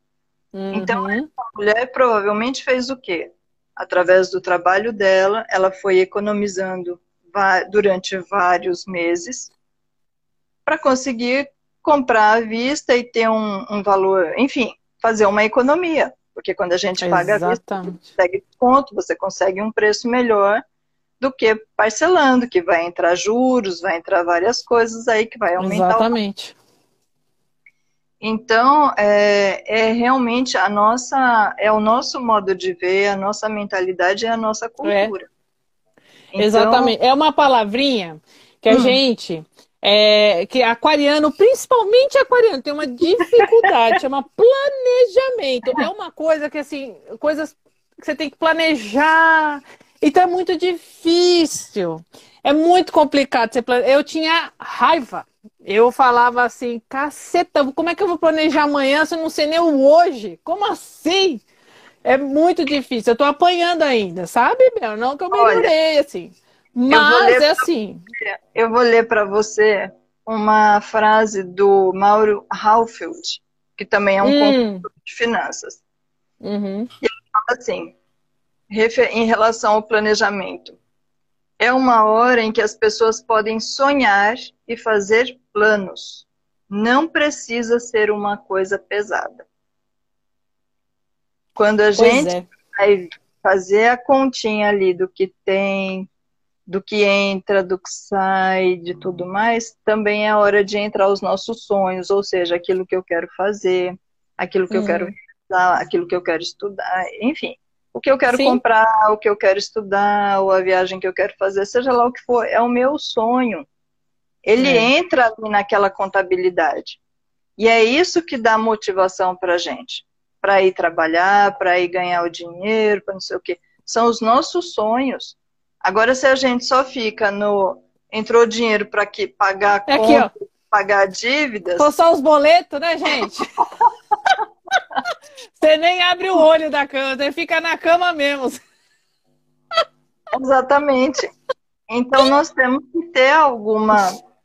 Então, uhum. Então, a mulher provavelmente fez o quê? Através do trabalho dela, ela foi economizando durante vários meses para conseguir comprar à vista e ter um, um, valor, enfim, fazer uma economia. Porque quando a gente paga Exatamente. à vista, você consegue desconto, você consegue um preço melhor do que parcelando, que vai entrar juros, vai entrar várias coisas aí que vai aumentar. Exatamente. O... Então, é, é, realmente a nossa, é o nosso modo de ver, a nossa mentalidade é a nossa cultura. É. Então... Exatamente. É uma palavrinha que a hum. gente é, que aquariano, principalmente aquariano, tem uma dificuldade, chama planejamento. É uma coisa que, assim, coisas que você tem que planejar. Então é muito difícil. É muito complicado. Eu tinha raiva. Eu falava assim, caceta, como é que eu vou planejar amanhã se eu não sei nem o hoje? Como assim? É muito difícil. Eu tô apanhando ainda, sabe, Bel? Não que eu melhorei, Olha, assim. Mas é assim. Eu vou ler para você uma frase do Mauro Halfield, que também é um hum. de finanças. Uhum. E ele fala assim, em relação ao planejamento. É uma hora em que as pessoas podem sonhar e fazer planos. Não precisa ser uma coisa pesada. Quando a pois gente é. vai fazer a continha ali do que tem, do que entra, do que sai, de tudo mais, também é hora de entrar os nossos sonhos, ou seja, aquilo que eu quero fazer, aquilo que eu quero uhum. realizar, aquilo que eu quero estudar, enfim, o que eu quero Sim. comprar, o que eu quero estudar, ou a viagem que eu quero fazer, seja lá o que for, é o meu sonho. Ele é. entra ali naquela contabilidade. E é isso que dá motivação para gente, para ir trabalhar, para ir ganhar o dinheiro, para não sei o quê. São os nossos sonhos. Agora, se a gente só fica no. Entrou dinheiro para que pagar é conta, aqui, pagar dívidas. Foi só os boletos, né, gente? você nem abre o olho da cama, você fica na cama mesmo. Exatamente. Então nós temos que ter alguma,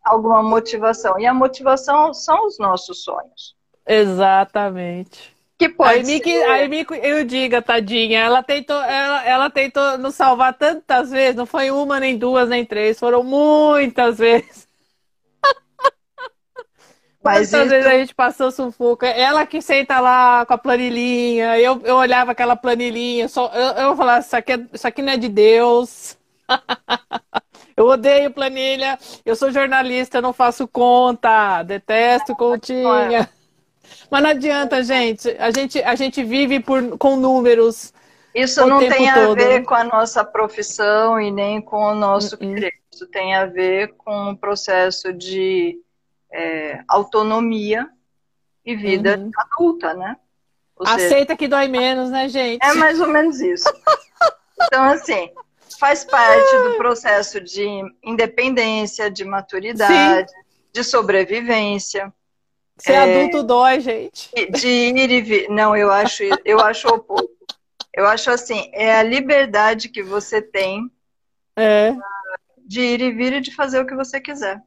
alguma motivação. E a motivação são os nossos sonhos. Exatamente. Que pode a Amy, eu diga, tadinha, ela tentou, ela, ela tentou nos salvar tantas vezes, não foi uma, nem duas, nem três, foram muitas vezes. Mas Quantas isso... vezes a gente passou sufoco? Ela que senta lá com a planilhinha, eu, eu olhava aquela planilhinha, só, eu, eu falava, isso aqui, é, isso aqui não é de Deus. eu odeio planilha, eu sou jornalista, não faço conta, detesto continha. Mas não adianta, gente. A gente, a gente vive por, com números. Isso não tem a todo. ver com a nossa profissão e nem com o nosso uh -uh. querer. Isso tem a ver com o processo de é, autonomia e vida uhum. adulta, né? Ou Aceita seja, que dói menos, né, gente? É mais ou menos isso. Então, assim, faz parte do processo de independência, de maturidade, Sim. de sobrevivência. Ser é, adulto dói, gente. De ir e vir. Não, eu acho, eu acho o oposto. Eu acho assim, é a liberdade que você tem é. de ir e vir e de fazer o que você quiser.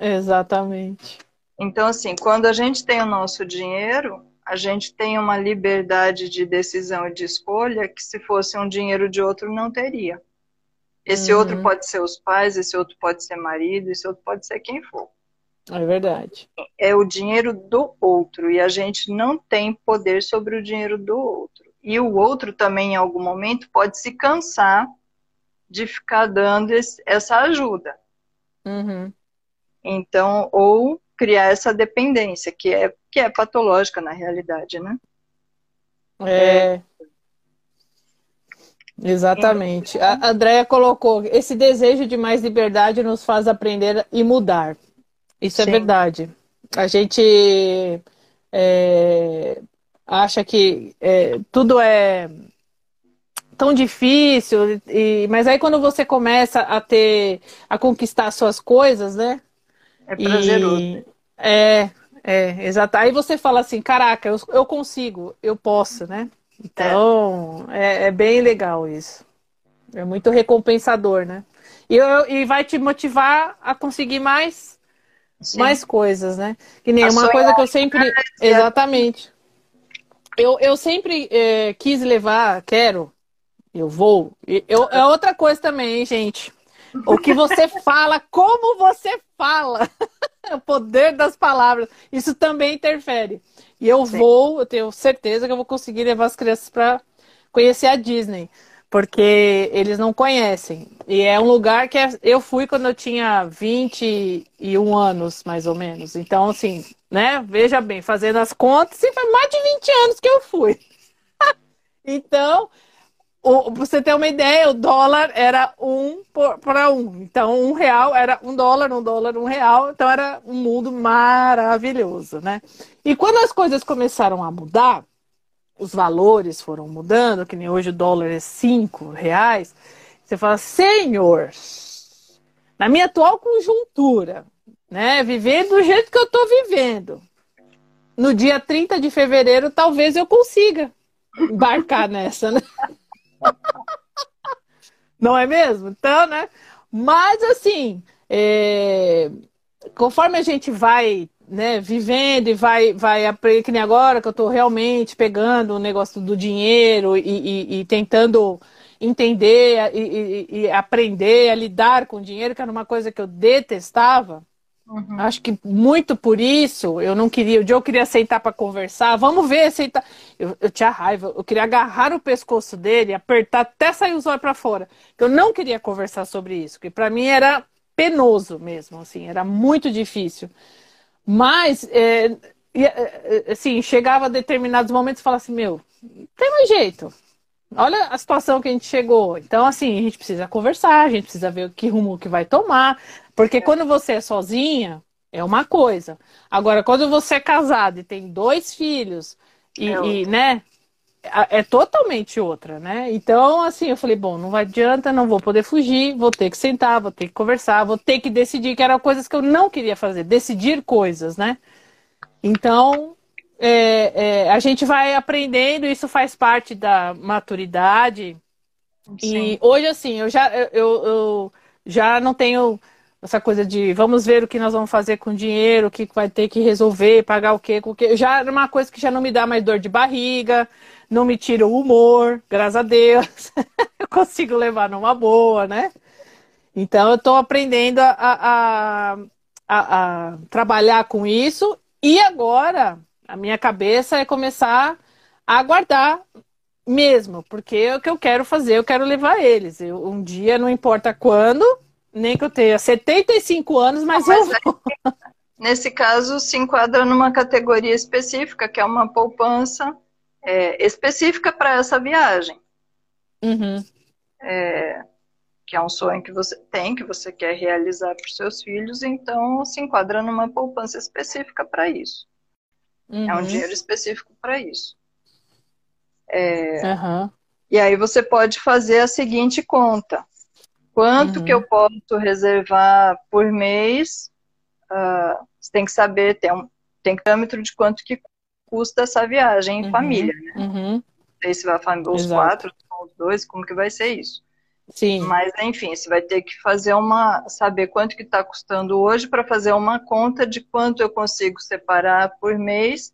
Exatamente. Então, assim, quando a gente tem o nosso dinheiro, a gente tem uma liberdade de decisão e de escolha que se fosse um dinheiro de outro não teria. Esse uhum. outro pode ser os pais, esse outro pode ser marido, esse outro pode ser quem for. É verdade. É o dinheiro do outro e a gente não tem poder sobre o dinheiro do outro. E o outro também, em algum momento, pode se cansar de ficar dando esse, essa ajuda. Uhum. Então, ou criar essa dependência, que é, que é patológica na realidade, né? É. Exatamente. A Andrea colocou: esse desejo de mais liberdade nos faz aprender e mudar. Isso é Sim. é verdade. A gente é, acha que é, tudo é tão difícil, e, mas aí quando você começa a ter, a conquistar suas coisas, né? É prazeroso. E, é, é, exato. Aí você fala assim, caraca, eu, eu consigo, eu posso, né? Então, é. é, é bem legal isso. É muito recompensador, né? E, eu, e vai te motivar a conseguir mais, mais coisas, né? Que nem a uma coisa que eu sempre. Exatamente. Eu, eu sempre é, quis levar, quero, eu vou. Eu, é outra coisa também, hein, gente. O que você fala, como você fala. o poder das palavras. Isso também interfere. E eu Sim. vou, eu tenho certeza que eu vou conseguir levar as crianças para conhecer a Disney. Porque eles não conhecem. E é um lugar que é, eu fui quando eu tinha 21 anos, mais ou menos. Então, assim, né? Veja bem, fazendo as contas, foi mais de 20 anos que eu fui. então, o, você ter uma ideia, o dólar era um para um. Então, um real era um dólar, um dólar, um real. Então, era um mundo maravilhoso, né? E quando as coisas começaram a mudar, os valores foram mudando, que nem hoje o dólar é cinco reais, você fala, senhor, na minha atual conjuntura, né, vivendo do jeito que eu estou vivendo, no dia 30 de fevereiro, talvez eu consiga embarcar nessa, né? Não é mesmo? Então, né? Mas assim, é... conforme a gente vai né, vivendo e vai, vai aprender, que nem agora que eu estou realmente pegando o negócio do dinheiro e, e, e tentando entender e, e, aprender a lidar com o dinheiro, que era uma coisa que eu detestava. Uhum. Acho que muito por isso eu não queria. O Joe queria aceitar para conversar. Vamos ver, aceitar. Eu, eu tinha raiva. Eu queria agarrar o pescoço dele, apertar até sair os olhos para fora. Eu não queria conversar sobre isso, que para mim era penoso mesmo, assim, era muito difícil. Mas, é, é, assim, chegava a determinados momentos e falava assim: meu, tem mais jeito. Olha a situação que a gente chegou. Então, assim, a gente precisa conversar, a gente precisa ver que rumo que vai tomar. Porque quando você é sozinha, é uma coisa. Agora, quando você é casado e tem dois filhos, e, é e né, é totalmente outra, né? Então, assim, eu falei, bom, não adianta, não vou poder fugir, vou ter que sentar, vou ter que conversar, vou ter que decidir, que eram coisas que eu não queria fazer, decidir coisas, né? Então, é, é, a gente vai aprendendo, isso faz parte da maturidade. Sim. E hoje, assim, eu já, eu, eu já não tenho essa coisa de vamos ver o que nós vamos fazer com o dinheiro, o que vai ter que resolver, pagar o quê, com o quê. Já é uma coisa que já não me dá mais dor de barriga, não me tira o humor, graças a Deus. eu consigo levar numa boa, né? Então eu estou aprendendo a, a, a, a, trabalhar com isso e agora a minha cabeça é começar a aguardar mesmo, porque é o que eu quero fazer, eu quero levar eles. Eu, um dia, não importa quando, nem que eu tenha 75 anos, mas, mas eu vou. Nesse caso, se enquadra numa categoria específica, que é uma poupança é, específica para essa viagem. Uhum. É, que é um sonho que você tem, que você quer realizar para os seus filhos, então se enquadra numa poupança específica para isso. Uhum. É um uhum. dinheiro específico para isso. É, uhum. E aí você pode fazer a seguinte conta. Quanto uhum. que eu uhum. posso reservar por mês? Uh, você tem que saber, tem um tem parâmetro de quanto que custa essa viagem em uhum. família, né? Uhum. Aí se vai os Exato. quatro, os dois, como que vai ser isso? Sim. Mas enfim, você vai ter que fazer uma, saber quanto que está custando hoje para fazer uma conta de quanto eu consigo separar por mês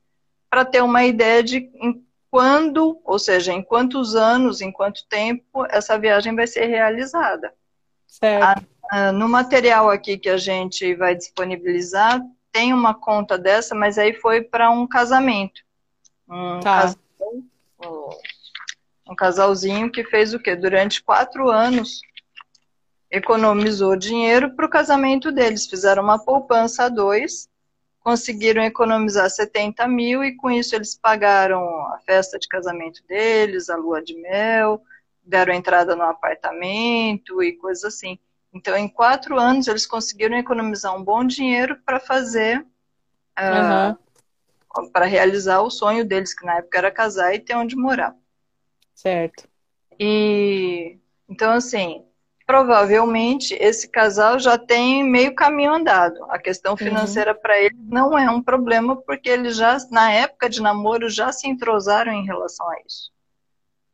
para ter uma ideia de em quando, ou seja, em quantos anos, em quanto tempo essa viagem vai ser realizada. Certo. no material aqui que a gente vai disponibilizar, tem uma conta dessa, mas aí foi para um casamento. Um, tá. casal, um casalzinho que fez o quê? Durante quatro anos economizou dinheiro para o casamento deles. Fizeram uma poupança a dois, conseguiram economizar 70 mil e com isso eles pagaram a festa de casamento deles, a lua de mel, deram entrada no apartamento e coisas assim. Então, em quatro anos, eles conseguiram economizar um bom dinheiro para fazer, uh, uhum. para realizar o sonho deles, que na época era casar e ter onde morar. Certo. E então, assim, provavelmente esse casal já tem meio caminho andado. A questão uhum. financeira uhum. para eles não é um problema, porque eles já, na época de namoro, já se entrosaram em relação a isso.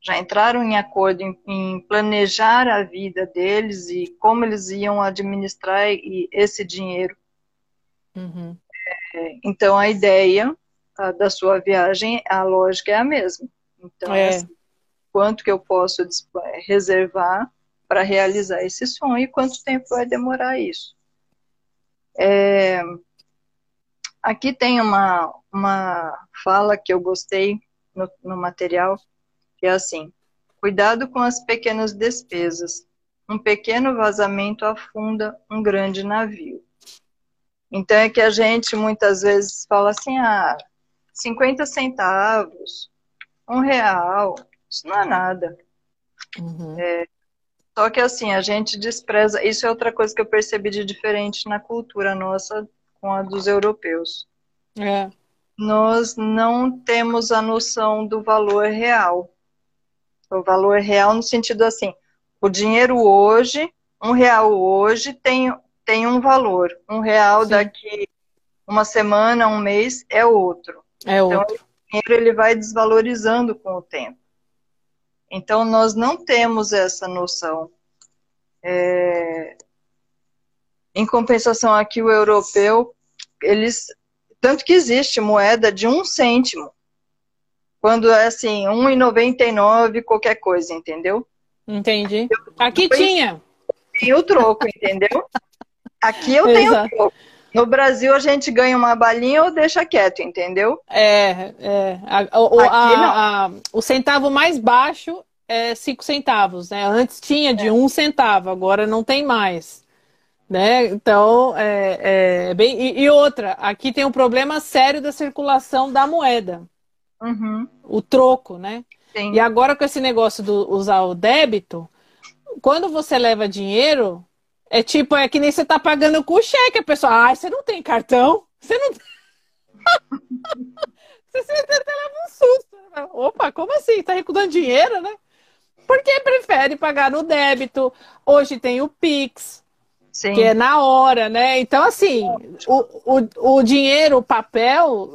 Já entraram em acordo em, em planejar a vida deles e como eles iam administrar esse dinheiro. Uhum. É, então, a ideia a, da sua viagem, a lógica é a mesma. Então, é. assim, quanto que eu posso reservar para realizar esse sonho e quanto tempo vai demorar isso. É, aqui tem uma, uma fala que eu gostei no, no material, que é assim: cuidado com as pequenas despesas. Um pequeno vazamento afunda um grande navio. Então é que a gente muitas vezes fala assim: ah, 50 centavos, um real, isso não é nada. Uhum. É, só que assim, a gente despreza. Isso é outra coisa que eu percebi de diferente na cultura nossa com a dos europeus. É. Nós não temos a noção do valor real. O valor real no sentido assim, o dinheiro hoje, um real hoje tem, tem um valor. Um real Sim. daqui uma semana, um mês é outro. É então, outro. Então, o dinheiro ele vai desvalorizando com o tempo. Então, nós não temos essa noção. É... Em compensação, aqui o europeu, eles. Tanto que existe moeda de um cêntimo. Quando é assim, R$1,99 qualquer coisa, entendeu? Entendi. Aqui tinha. Tem o troco, entendeu? Aqui eu tenho o troco. No Brasil a gente ganha uma balinha ou deixa quieto, entendeu? É, é. A, o, a, a, o centavo mais baixo é cinco centavos, né? Antes tinha de é. um centavo, agora não tem mais. Né? Então, é, é, é bem. E, e, outra, aqui tem um problema sério da circulação da moeda. Uhum. O troco, né? Sim. E agora com esse negócio de usar o débito, quando você leva dinheiro, é tipo, é que nem você tá pagando com o cheque. A pessoa, ah, você não tem cartão? Você não você, até leva um susto. Opa, como assim? Tá recusando dinheiro, né? Porque prefere pagar no débito. Hoje tem o Pix, Sim. que é na hora, né? Então, assim, o, o, o dinheiro, o papel,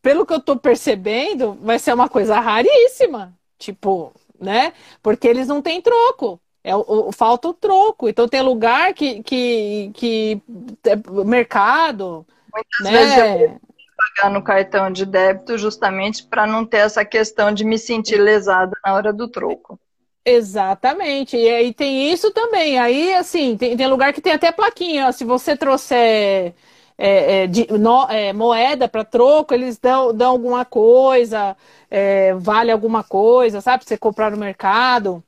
pelo que eu tô percebendo, vai ser uma coisa raríssima. Tipo, né? Porque eles não têm troco. É, o, o, falta o troco. Então tem lugar que, que, que é mercado. Muitas né? vezes eu pagar no cartão de débito justamente para não ter essa questão de me sentir lesada na hora do troco. Exatamente. E aí tem isso também. Aí, assim, tem, tem lugar que tem até plaquinha. Se você trouxer é, é, de, no, é, moeda para troco, eles dão, dão alguma coisa, é, vale alguma coisa, sabe? Você comprar no mercado.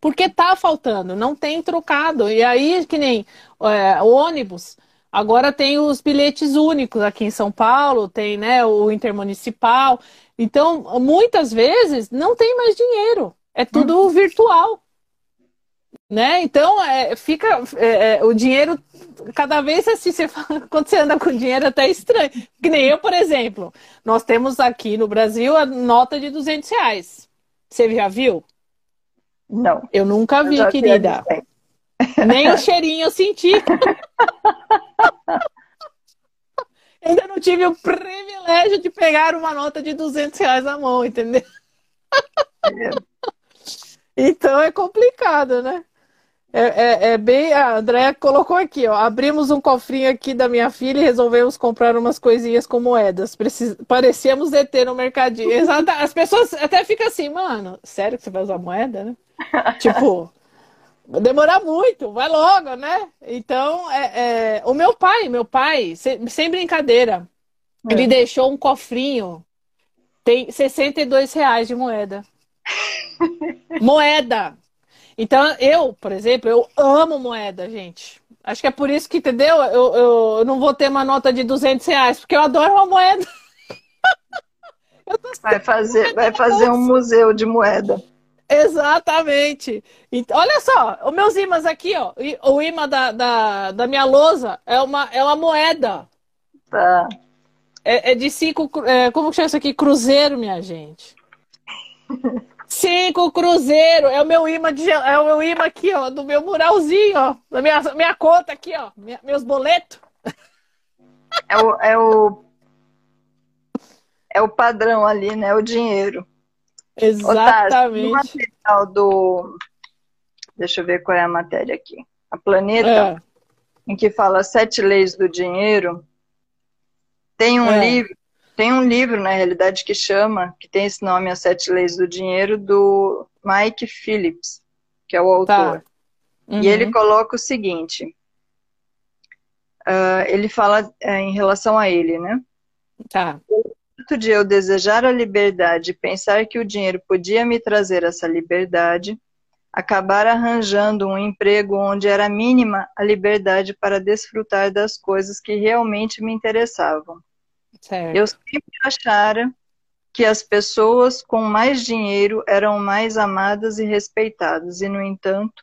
Porque tá faltando, não tem trocado. E aí, que nem é, o ônibus, agora tem os bilhetes únicos aqui em São Paulo, tem né, o intermunicipal. Então, muitas vezes não tem mais dinheiro. É tudo hum. virtual. Né? Então, é, fica é, é, o dinheiro, cada vez assim, você fala, quando você anda com dinheiro, é até estranho. Que nem eu, por exemplo, nós temos aqui no Brasil a nota de 200 reais. Você já viu? Não. Eu nunca vi, eu querida. Nem o cheirinho eu senti. Ainda não tive o privilégio de pegar uma nota de 200 reais na mão, entendeu? É. Então é complicado, né? É, é, é, bem. A Andréia colocou aqui, ó. Abrimos um cofrinho aqui da minha filha e resolvemos comprar umas coisinhas com moedas. Precis... Parecíamos ET no mercadinho. Exato. As pessoas até ficam assim, mano, sério que você vai usar moeda, né? Tipo, vai demorar muito, vai logo, né? Então, é, é... o meu pai, meu pai, sem, sem brincadeira, ele é. deixou um cofrinho, tem 62 reais de moeda. moeda! Então, eu, por exemplo, eu amo moeda, gente. Acho que é por isso que, entendeu? Eu, eu, eu não vou ter uma nota de 200 reais, porque eu adoro uma moeda. vai fazer, vai fazer um museu de moeda. Exatamente. Então, olha só, os meus imãs aqui, ó. O imã da, da, da minha lousa é uma, é uma moeda. Tá. É, é de cinco. É, como que chama isso aqui? Cruzeiro, minha gente. Cinco cruzeiro. É o meu imã de, é o meu imã aqui, ó, do meu muralzinho, ó. Da minha, minha conta aqui, ó. Minha, meus boletos. É o, é o. É o padrão ali, né? O dinheiro. Exatamente. no material do. Deixa eu ver qual é a matéria aqui. A Planeta, é. em que fala Sete Leis do Dinheiro, tem um é. livro, tem um livro, na realidade, que chama, que tem esse nome, As Sete Leis do Dinheiro, do Mike Phillips, que é o autor. Tá. Uhum. E ele uhum. coloca o seguinte. Uh, ele fala uh, em relação a ele, né? Tá fato de eu desejar a liberdade e pensar que o dinheiro podia me trazer essa liberdade, acabar arranjando um emprego onde era mínima a liberdade para desfrutar das coisas que realmente me interessavam. Certo. Eu sempre achara que as pessoas com mais dinheiro eram mais amadas e respeitadas, e, no entanto,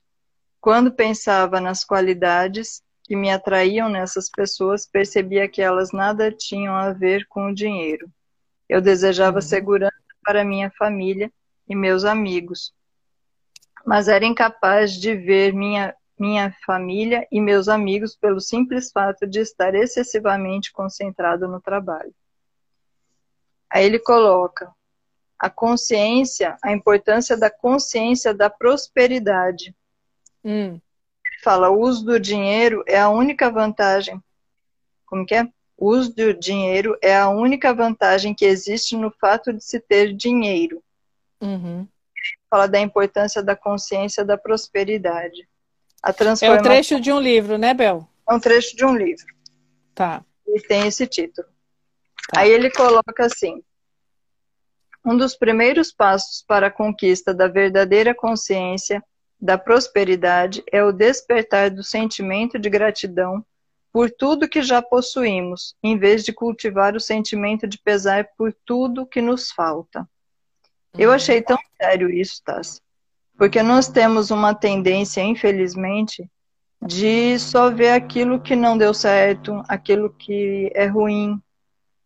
quando pensava nas qualidades que me atraíam nessas pessoas, percebia que elas nada tinham a ver com o dinheiro. Eu desejava uhum. segurança para minha família e meus amigos, mas era incapaz de ver minha, minha família e meus amigos pelo simples fato de estar excessivamente concentrado no trabalho. Aí ele coloca a consciência, a importância da consciência da prosperidade. Hum. Ele fala, o uso do dinheiro é a única vantagem. Como que é? O uso do dinheiro é a única vantagem que existe no fato de se ter dinheiro. Uhum. Fala da importância da consciência da prosperidade. A transformação... É um trecho de um livro, né, Bel? É um trecho de um livro. Tá. E tem esse título. Tá. Aí ele coloca assim: um dos primeiros passos para a conquista da verdadeira consciência da prosperidade é o despertar do sentimento de gratidão por tudo que já possuímos, em vez de cultivar o sentimento de pesar por tudo que nos falta. Eu uhum. achei tão sério isso, Tassi, porque nós temos uma tendência, infelizmente, de só ver aquilo que não deu certo, aquilo que é ruim,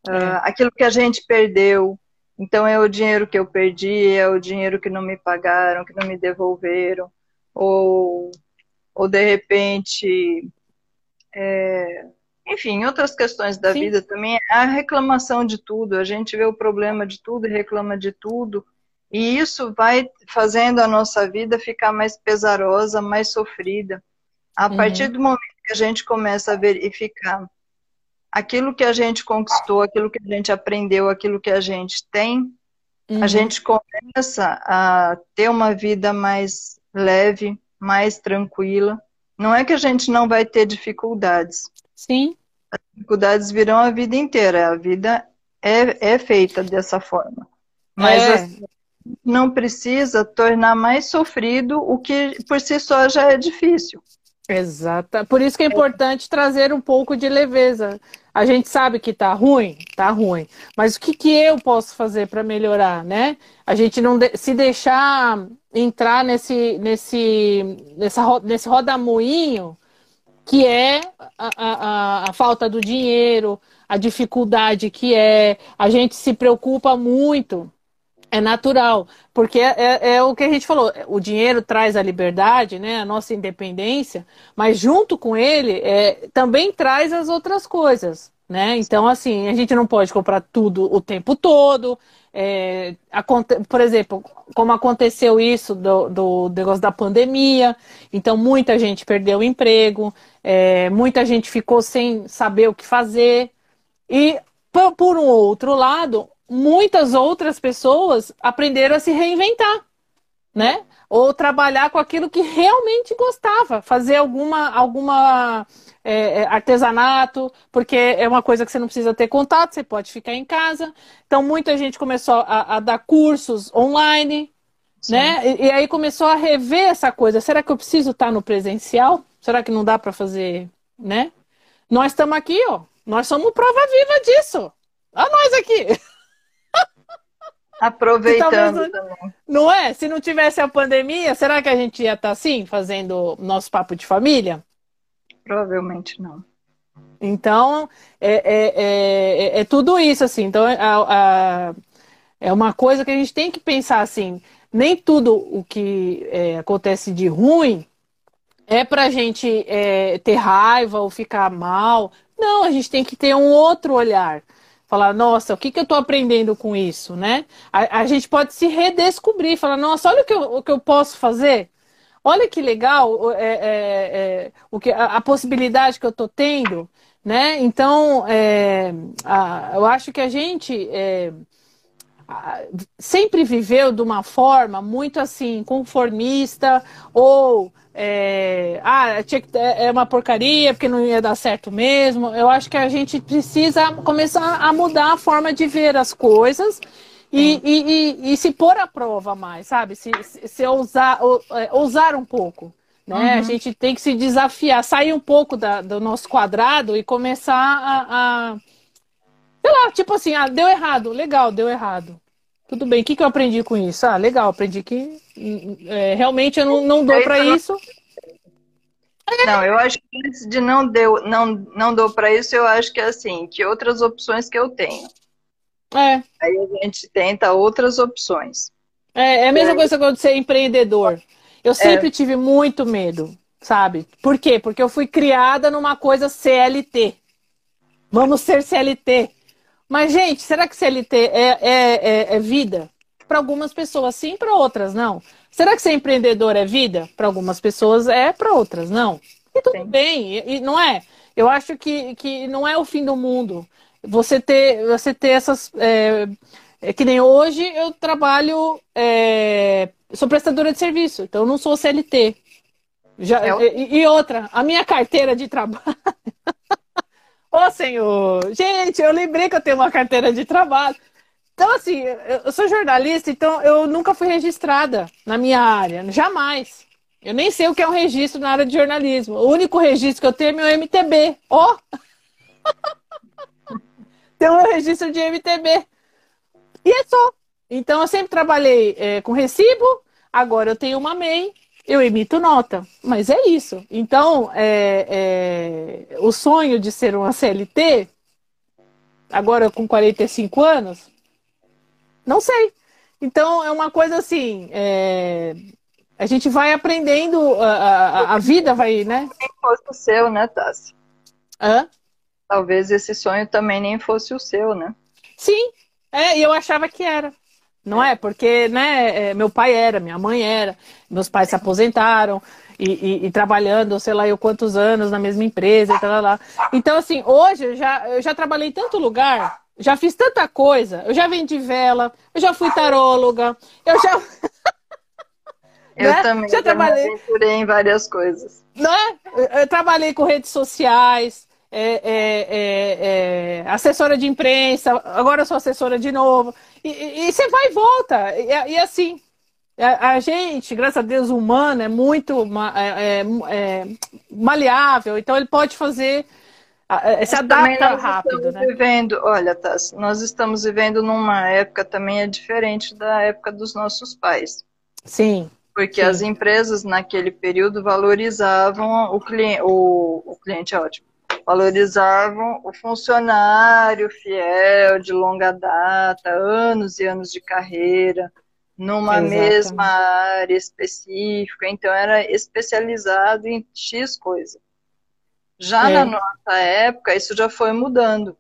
é. Uh, aquilo que a gente perdeu. Então é o dinheiro que eu perdi, é o dinheiro que não me pagaram, que não me devolveram, ou, ou de repente é, enfim, outras questões da Sim. vida também, a reclamação de tudo, a gente vê o problema de tudo e reclama de tudo, e isso vai fazendo a nossa vida ficar mais pesarosa, mais sofrida. A uhum. partir do momento que a gente começa a verificar aquilo que a gente conquistou, aquilo que a gente aprendeu, aquilo que a gente tem, uhum. a gente começa a ter uma vida mais leve, mais tranquila. Não é que a gente não vai ter dificuldades. Sim. As dificuldades virão a vida inteira. A vida é, é feita dessa forma. Mas é. assim, não precisa tornar mais sofrido o que por si só já é difícil. Exato. Por isso que é importante trazer um pouco de leveza. A gente sabe que tá ruim, tá ruim. Mas o que, que eu posso fazer para melhorar, né? A gente não de se deixar entrar nesse nesse nessa, nesse rodamuinho que é a, a, a falta do dinheiro, a dificuldade que é. A gente se preocupa muito é natural, porque é, é, é, o que a gente falou, o dinheiro traz a liberdade, né, a nossa independência, mas junto com ele é, também traz as outras coisas, né? Então, assim, a gente não pode comprar tudo o tempo todo. É, por exemplo, como aconteceu isso do, do, negócio da pandemia, então muita gente perdeu o emprego, é, muita gente ficou sem saber o que fazer. E, por, por um outro lado, muitas outras pessoas aprenderam a se reinventar, né? Ou trabalhar com aquilo que realmente gostava, fazer alguma, alguma é, é, artesanato, porque é uma coisa que você não precisa ter contato, você pode ficar em casa. Então, muita gente começou a, a dar cursos online, né? E, e, aí começou a rever essa coisa. Será que eu preciso estar no presencial? Será que não dá para fazer, né? Nós estamos aqui, ó. Nós somos prova viva disso. Olha nós aqui. Aproveitando também. Não é? Se não tivesse a pandemia, será que a gente ia estar assim, fazendo nosso papo de família? Provavelmente não. Então, é, é, é, é tudo isso, assim. Então, a, a, é uma coisa que a gente tem que pensar assim. Nem tudo o que é, acontece de ruim é para a gente é, ter raiva ou ficar mal. Não, a gente tem que ter um outro olhar falar, nossa, o que, que eu estou aprendendo com isso, né? A, a, gente pode se redescobrir, falar, nossa, olha o que eu, o que eu posso fazer. Olha que legal é, é, é, o que, a, a, possibilidade que eu estou tendo, né? Então, é, a, eu acho que a gente é, sempre viveu de uma forma muito assim, conformista ou é, ah, tinha que, é uma porcaria porque não ia dar certo mesmo. Eu acho que a gente precisa começar a mudar a forma de ver as coisas e, e, e, e se pôr à prova mais, sabe? Se, se, se ousar, é, ousar um pouco. Né? Uhum. A gente tem que se desafiar, sair um pouco da, do nosso quadrado e começar a, a. Sei lá, tipo assim, ah, deu errado, legal, deu errado. Tudo bem, o que, que eu aprendi com isso? Ah, legal, aprendi que é, realmente eu não, não dou para isso. Não, eu acho que antes de não deu, não, não dou para isso, eu acho que é assim, que outras opções que eu tenho. É. Aí a gente tenta outras opções. É, é a mesma é. coisa quando você é empreendedor. Eu sempre é. tive muito medo, sabe? Por quê? Porque eu fui criada numa coisa CLT. Vamos ser CLT. Mas, gente, será que CLT é, é, é, é vida? Para algumas pessoas sim, para outras não. Será que ser empreendedor é vida? Para algumas pessoas é, para outras não. E tudo sim. bem, e, e, não é? Eu acho que, que não é o fim do mundo. Você ter, você ter essas. É, é que nem hoje eu trabalho. É, sou prestadora de serviço, então eu não sou CLT. Já, é e, e outra, a minha carteira de trabalho. Ô, senhor! Gente, eu lembrei que eu tenho uma carteira de trabalho. Então, assim, eu sou jornalista, então eu nunca fui registrada na minha área. Jamais. Eu nem sei o que é um registro na área de jornalismo. O único registro que eu tenho é meu MTB. Ó! Oh! tem um registro de MTB. E é só. Então, eu sempre trabalhei é, com recibo, agora eu tenho uma MEI eu emito nota. Mas é isso. Então, é, é, o sonho de ser uma CLT, agora com 45 anos, não sei. Então, é uma coisa assim. É, a gente vai aprendendo, a, a, a vida vai, né? Nem fosse o seu, né, Tassi? Hã? Talvez esse sonho também nem fosse o seu, né? Sim, é, e eu achava que era. Não é? Porque, né, é, meu pai era, minha mãe era, meus pais se aposentaram e, e, e trabalhando, sei lá, eu quantos anos na mesma empresa e tal, lá. Então, assim, hoje eu já, eu já trabalhei em tanto lugar, já fiz tanta coisa, eu já vendi vela, eu já fui taróloga, eu já. eu né? também já trabalhei em várias coisas. Né? Eu, eu trabalhei com redes sociais, é, é, é, é, assessora de imprensa, agora eu sou assessora de novo. E, e, você vai e volta. E, e assim, a, a, gente, graças a Deus, humano é muito é, é, é, maleável, então ele pode fazer. Se adapta rápido, né? Vivendo, olha, Tassi, nós estamos vivendo numa época também é diferente da época dos nossos pais. Sim. Porque sim. as empresas naquele período valorizavam o cliente, o, o cliente é ótimo, valorizavam o funcionário fiel, de longa data, anos e anos de carreira, numa Exatamente. mesma área específica, então era especializado em X coisa. Já é. na nossa época, isso já foi mudando.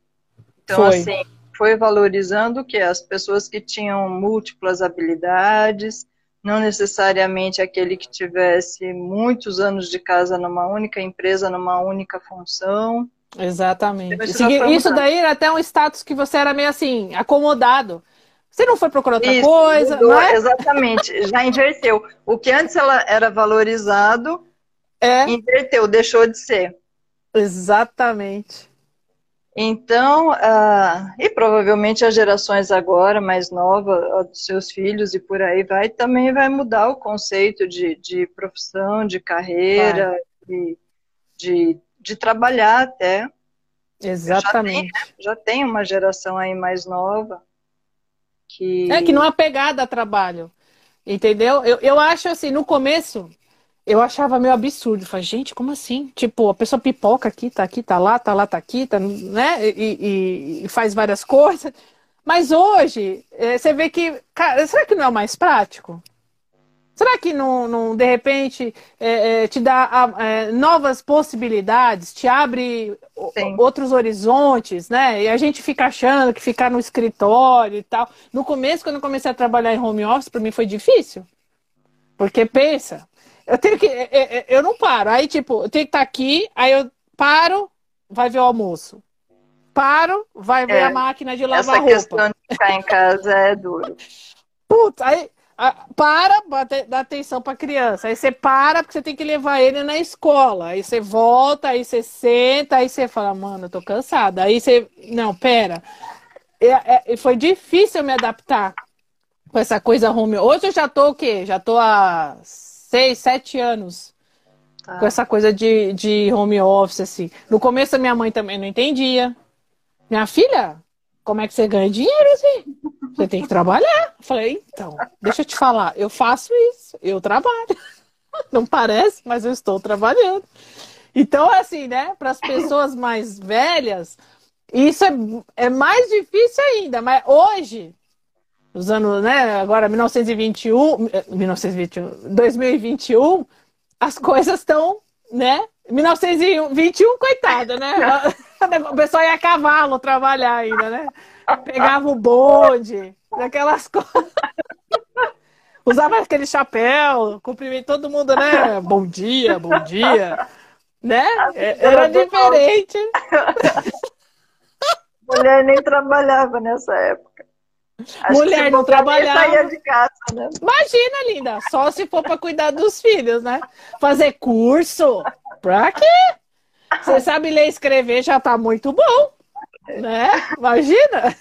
Então, foi. assim, foi valorizando o que? As pessoas que tinham múltiplas habilidades, não necessariamente aquele que tivesse muitos anos de casa numa única empresa, numa única função. Exatamente. Isso, isso daí era até um status que você era meio assim, acomodado. Você não foi procurar outra isso, coisa, mudou, é? Exatamente, já inverteu. O que antes ela era valorizado, é. inverteu, deixou de ser. Exatamente. Então, uh, e provavelmente as gerações agora, mais novas, dos seus filhos e por aí vai, também vai mudar o conceito de, de profissão, de carreira, de, de, de, trabalhar até. Exatamente. Já tem, já tem, uma geração aí mais nova que. É que não é pegada a trabalho. Entendeu? Eu, eu acho assim, no começo, eu achava meio absurdo. Falei, gente, como assim? Tipo, a pessoa pipoca aqui, tá aqui, tá lá, tá lá, tá aqui, tá, né? E, e, e faz várias coisas. Mas hoje, é, você vê que, cara, será que não é mais prático? Será que não, não de repente, é, é, te dá é, novas possibilidades, te abre Sim. outros horizontes, né? E a gente fica achando que ficar no escritório e tal. No começo, quando eu comecei a trabalhar em home office, para mim foi difícil. Porque pensa, eu tenho que. É, é, eu não paro. Aí, tipo, eu tenho que estar tá aqui, aí eu paro, vai ver o almoço. Paro, vai ver é, a máquina de lavar essa roupa. Essa questão de ficar em casa é duro. Putz, aí para, dá atenção para a criança. Aí você para porque você tem que levar ele na escola. Aí você volta, aí você senta, aí você fala, mano, eu tô cansada. Aí você, não, pera. É, é, foi difícil me adaptar com essa coisa home. Hoje eu já tô o quê? Já tô há seis, sete anos ah. com essa coisa de, de home office, assim. No começo a minha mãe também não entendia. Minha filha, como é que você ganha dinheiro assim? Você tem que trabalhar. Eu falei, então, deixa eu te falar, eu faço isso, eu trabalho. Não parece, mas eu estou trabalhando. Então, assim, né, para as pessoas mais velhas, isso é, é mais difícil ainda, mas hoje, nos anos, né, agora 1921, 1921, 2021, as coisas estão, né? 1921, coitada, né? O pessoal ia a cavalo trabalhar ainda, né? Pegava o bonde, aquelas coisas. Usava aquele chapéu, cumprimento todo mundo, né? Bom dia, bom dia. Né? É, era diferente. Mulher nem trabalhava nessa época. Acho Mulher não trabalhava. Saía de casa, né? Imagina, linda, só se for para cuidar dos filhos, né? Fazer curso, pra quê? Você sabe ler e escrever, já tá muito bom, né? Imagina.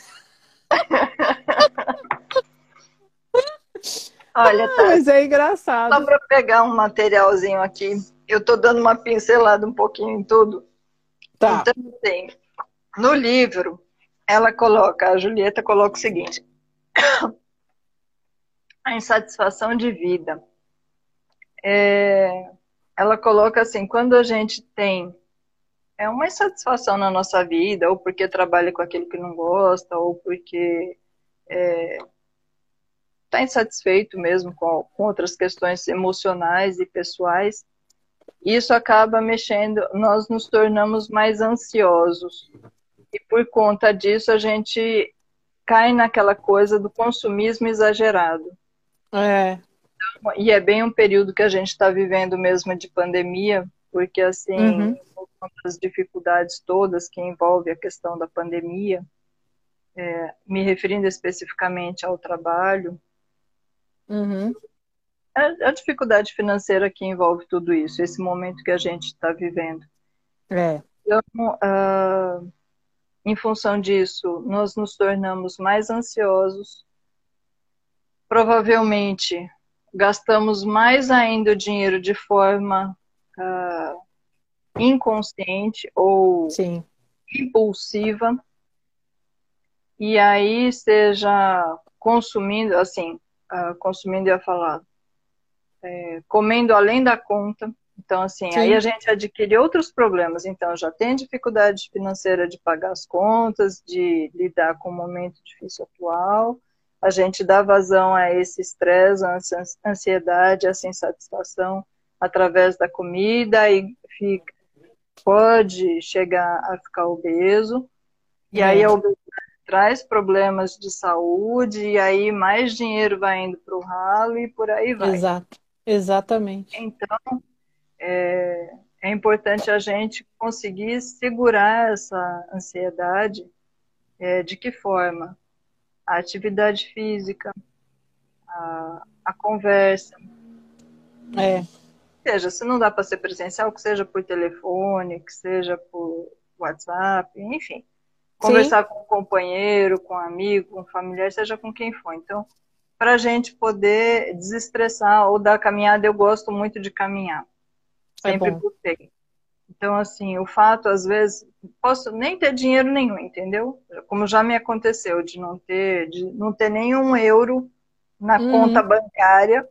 Olha, tá. Mas é engraçado. Só para pegar um materialzinho aqui, eu tô dando uma pincelada um pouquinho em tudo. Tá. Então, assim, no livro, ela coloca, a Julieta coloca o seguinte: a insatisfação de vida. É, ela coloca assim, quando a gente tem é uma insatisfação na nossa vida, ou porque trabalha com aquilo que não gosta, ou porque está é, tá insatisfeito mesmo com, com outras questões emocionais e pessoais, isso acaba mexendo, nós nos tornamos mais ansiosos. E por conta disso, a gente cai naquela coisa do consumismo exagerado. É. E é bem um período que a gente está vivendo mesmo de pandemia, porque assim, uhum. as dificuldades todas que envolve a questão da pandemia, é, me referindo especificamente ao trabalho, uhum. a, a, dificuldade financeira que envolve tudo isso, esse momento que a gente está vivendo. É. Então, uh, em função disso, nós nos tornamos mais ansiosos, provavelmente gastamos mais ainda o dinheiro de forma uh, inconsciente ou Sim. impulsiva. E aí seja consumindo, assim, uh, consumindo ia falar, é, comendo além da conta. Então, assim, Sim. aí a gente adquire outros problemas. Então, já tem dificuldade financeira de pagar as contas, de lidar com o momento difícil atual a gente dá vazão a esse estresse, a ansiedade, essa insatisfação através da comida e fica, pode chegar a ficar obeso. E é. aí a obesidade traz problemas de saúde, e aí mais dinheiro vai indo para o ralo e por aí vai. Exato, exatamente. Então, é, é importante a gente conseguir segurar essa ansiedade. É, de que forma? a atividade física, a, a conversa. É. seja, se não dá para ser presencial, que seja por telefone, que seja por WhatsApp, enfim. conversar Sim. com um companheiro, com um amigo, com um familiar, seja com quem for. Então, para a gente poder desestressar ou dar caminhada, eu gosto muito de caminhar. É Sempre é gostei. Então, assim, o fato, às vezes, posso nem ter dinheiro nenhum, entendeu? Como já me aconteceu, de não ter, de não ter nenhum euro na uhum. conta bancária.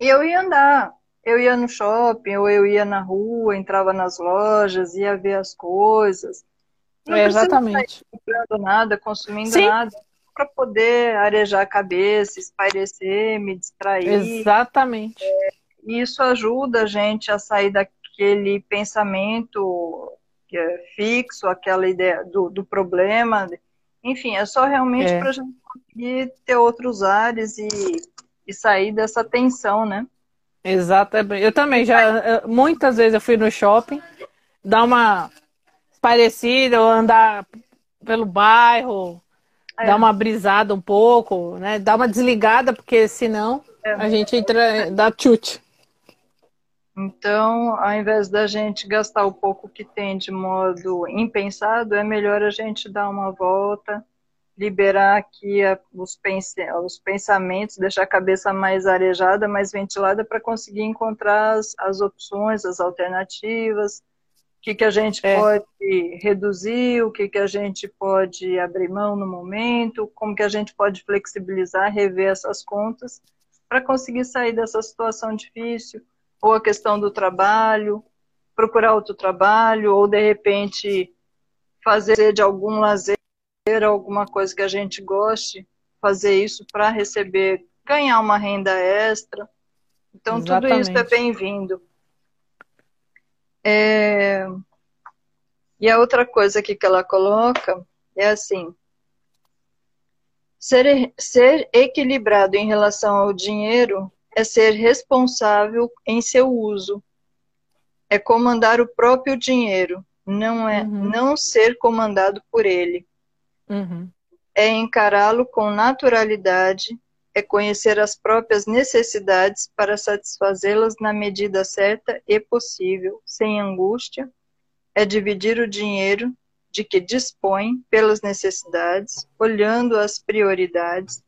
E eu ia andar. Eu ia no shopping, ou eu ia na rua, entrava nas lojas, ia ver as coisas. Não é, exatamente. comprando nada, consumindo Sim. nada, para poder arejar a cabeça, espairecer, me distrair. Exatamente. É, isso ajuda a gente a sair daquele pensamento é fixo, aquela ideia do, do problema. Enfim, é só realmente é. para a gente conseguir ter outros ares e, e sair dessa tensão, né? Exatamente. Eu também já muitas vezes eu fui no shopping dar uma parecida ou andar pelo bairro, é. dar uma brisada um pouco, né? Dar uma desligada porque senão é. a gente entra dá chute. Então, ao invés da gente gastar o pouco que tem de modo impensado, é melhor a gente dar uma volta, liberar aqui os, pens os pensamentos, deixar a cabeça mais arejada, mais ventilada, para conseguir encontrar as, as, opções, as alternativas, o que, que a gente é. pode reduzir, o que, que a gente pode abrir mão no momento, como que a gente pode flexibilizar, rever essas contas, para conseguir sair dessa situação difícil ou a questão do trabalho, procurar outro trabalho, ou de repente fazer de algum lazer alguma coisa que a gente goste, fazer isso para receber, ganhar uma renda extra. Então, Exatamente. tudo isso é bem-vindo. É... E a outra coisa aqui que ela coloca é assim: ser, ser equilibrado em relação ao dinheiro é ser responsável em seu uso. É comandar o próprio dinheiro, não é uhum. não ser comandado por ele. Uhum. É encará-lo com naturalidade, é conhecer as próprias necessidades para satisfazê-las na medida certa e possível, sem angústia. É dividir o dinheiro de que dispõe pelas necessidades, olhando as prioridades,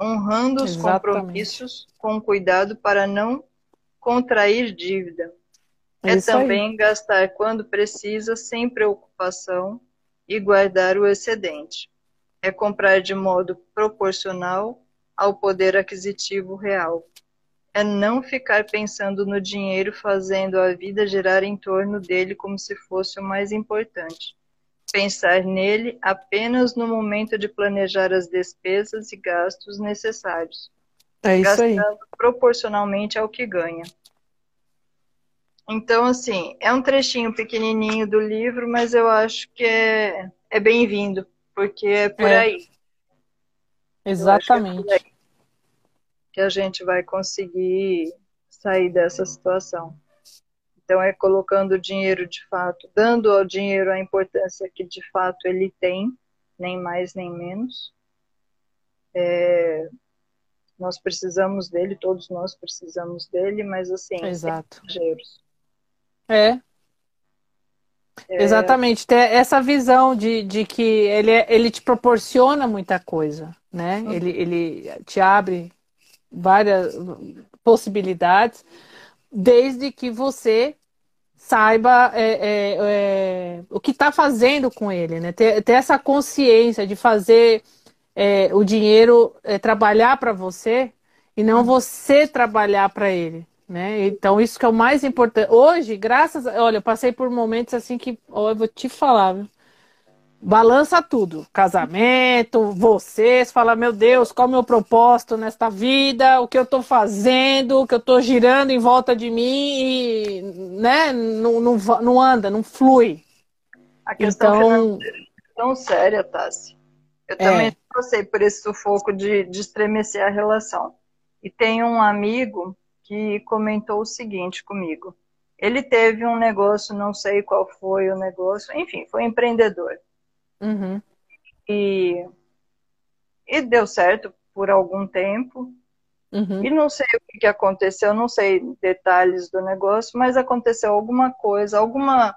honrando os compromissos com cuidado para não contrair dívida. É, é também aí. gastar quando precisa, sem preocupação, e guardar o excedente. É comprar de modo proporcional ao poder aquisitivo real. É não ficar pensando no dinheiro, fazendo a vida girar em torno dele como se fosse o mais importante pensar nele apenas no momento de planejar as despesas e gastos necessários, é isso gastando aí. proporcionalmente ao que ganha. Então, assim, é um trechinho pequenininho do livro, mas eu acho que é, é bem-vindo, porque é por é. aí. Exatamente. É aí que a gente vai conseguir sair dessa situação. Então, é colocando o dinheiro de fato, dando ao dinheiro a importância que de fato ele tem, nem mais nem menos. É, nós precisamos dele, todos nós precisamos dele, mas assim, Exato. É. é. Exatamente, ter essa visão de, de que ele, é, ele te proporciona muita coisa, né? Uhum. Ele, ele te abre várias possibilidades, desde que você saiba é, é, é, o que está fazendo com ele, né? Ter, ter, essa consciência de fazer é, o dinheiro é, trabalhar para você e não você trabalhar para ele, né? Então isso que é o mais importante. Hoje, graças, olha, eu passei por momentos assim que, ó, eu vou te falar, viu? Balança tudo. Casamento, vocês, fala, meu Deus, qual é o meu propósito nesta vida, o que eu estou fazendo, o que eu estou girando em volta de mim e, né, não, não, não anda, não flui. A questão então... é tão séria, Tassi. Eu também é. passei por esse sufoco de, de estremecer a relação. E tem um amigo que comentou o seguinte comigo. Ele teve um negócio, não sei qual foi o negócio, enfim, foi empreendedor. Uhum. E, e deu certo por algum tempo. Uhum. E não sei o que aconteceu, não sei detalhes do negócio, mas aconteceu alguma coisa, alguma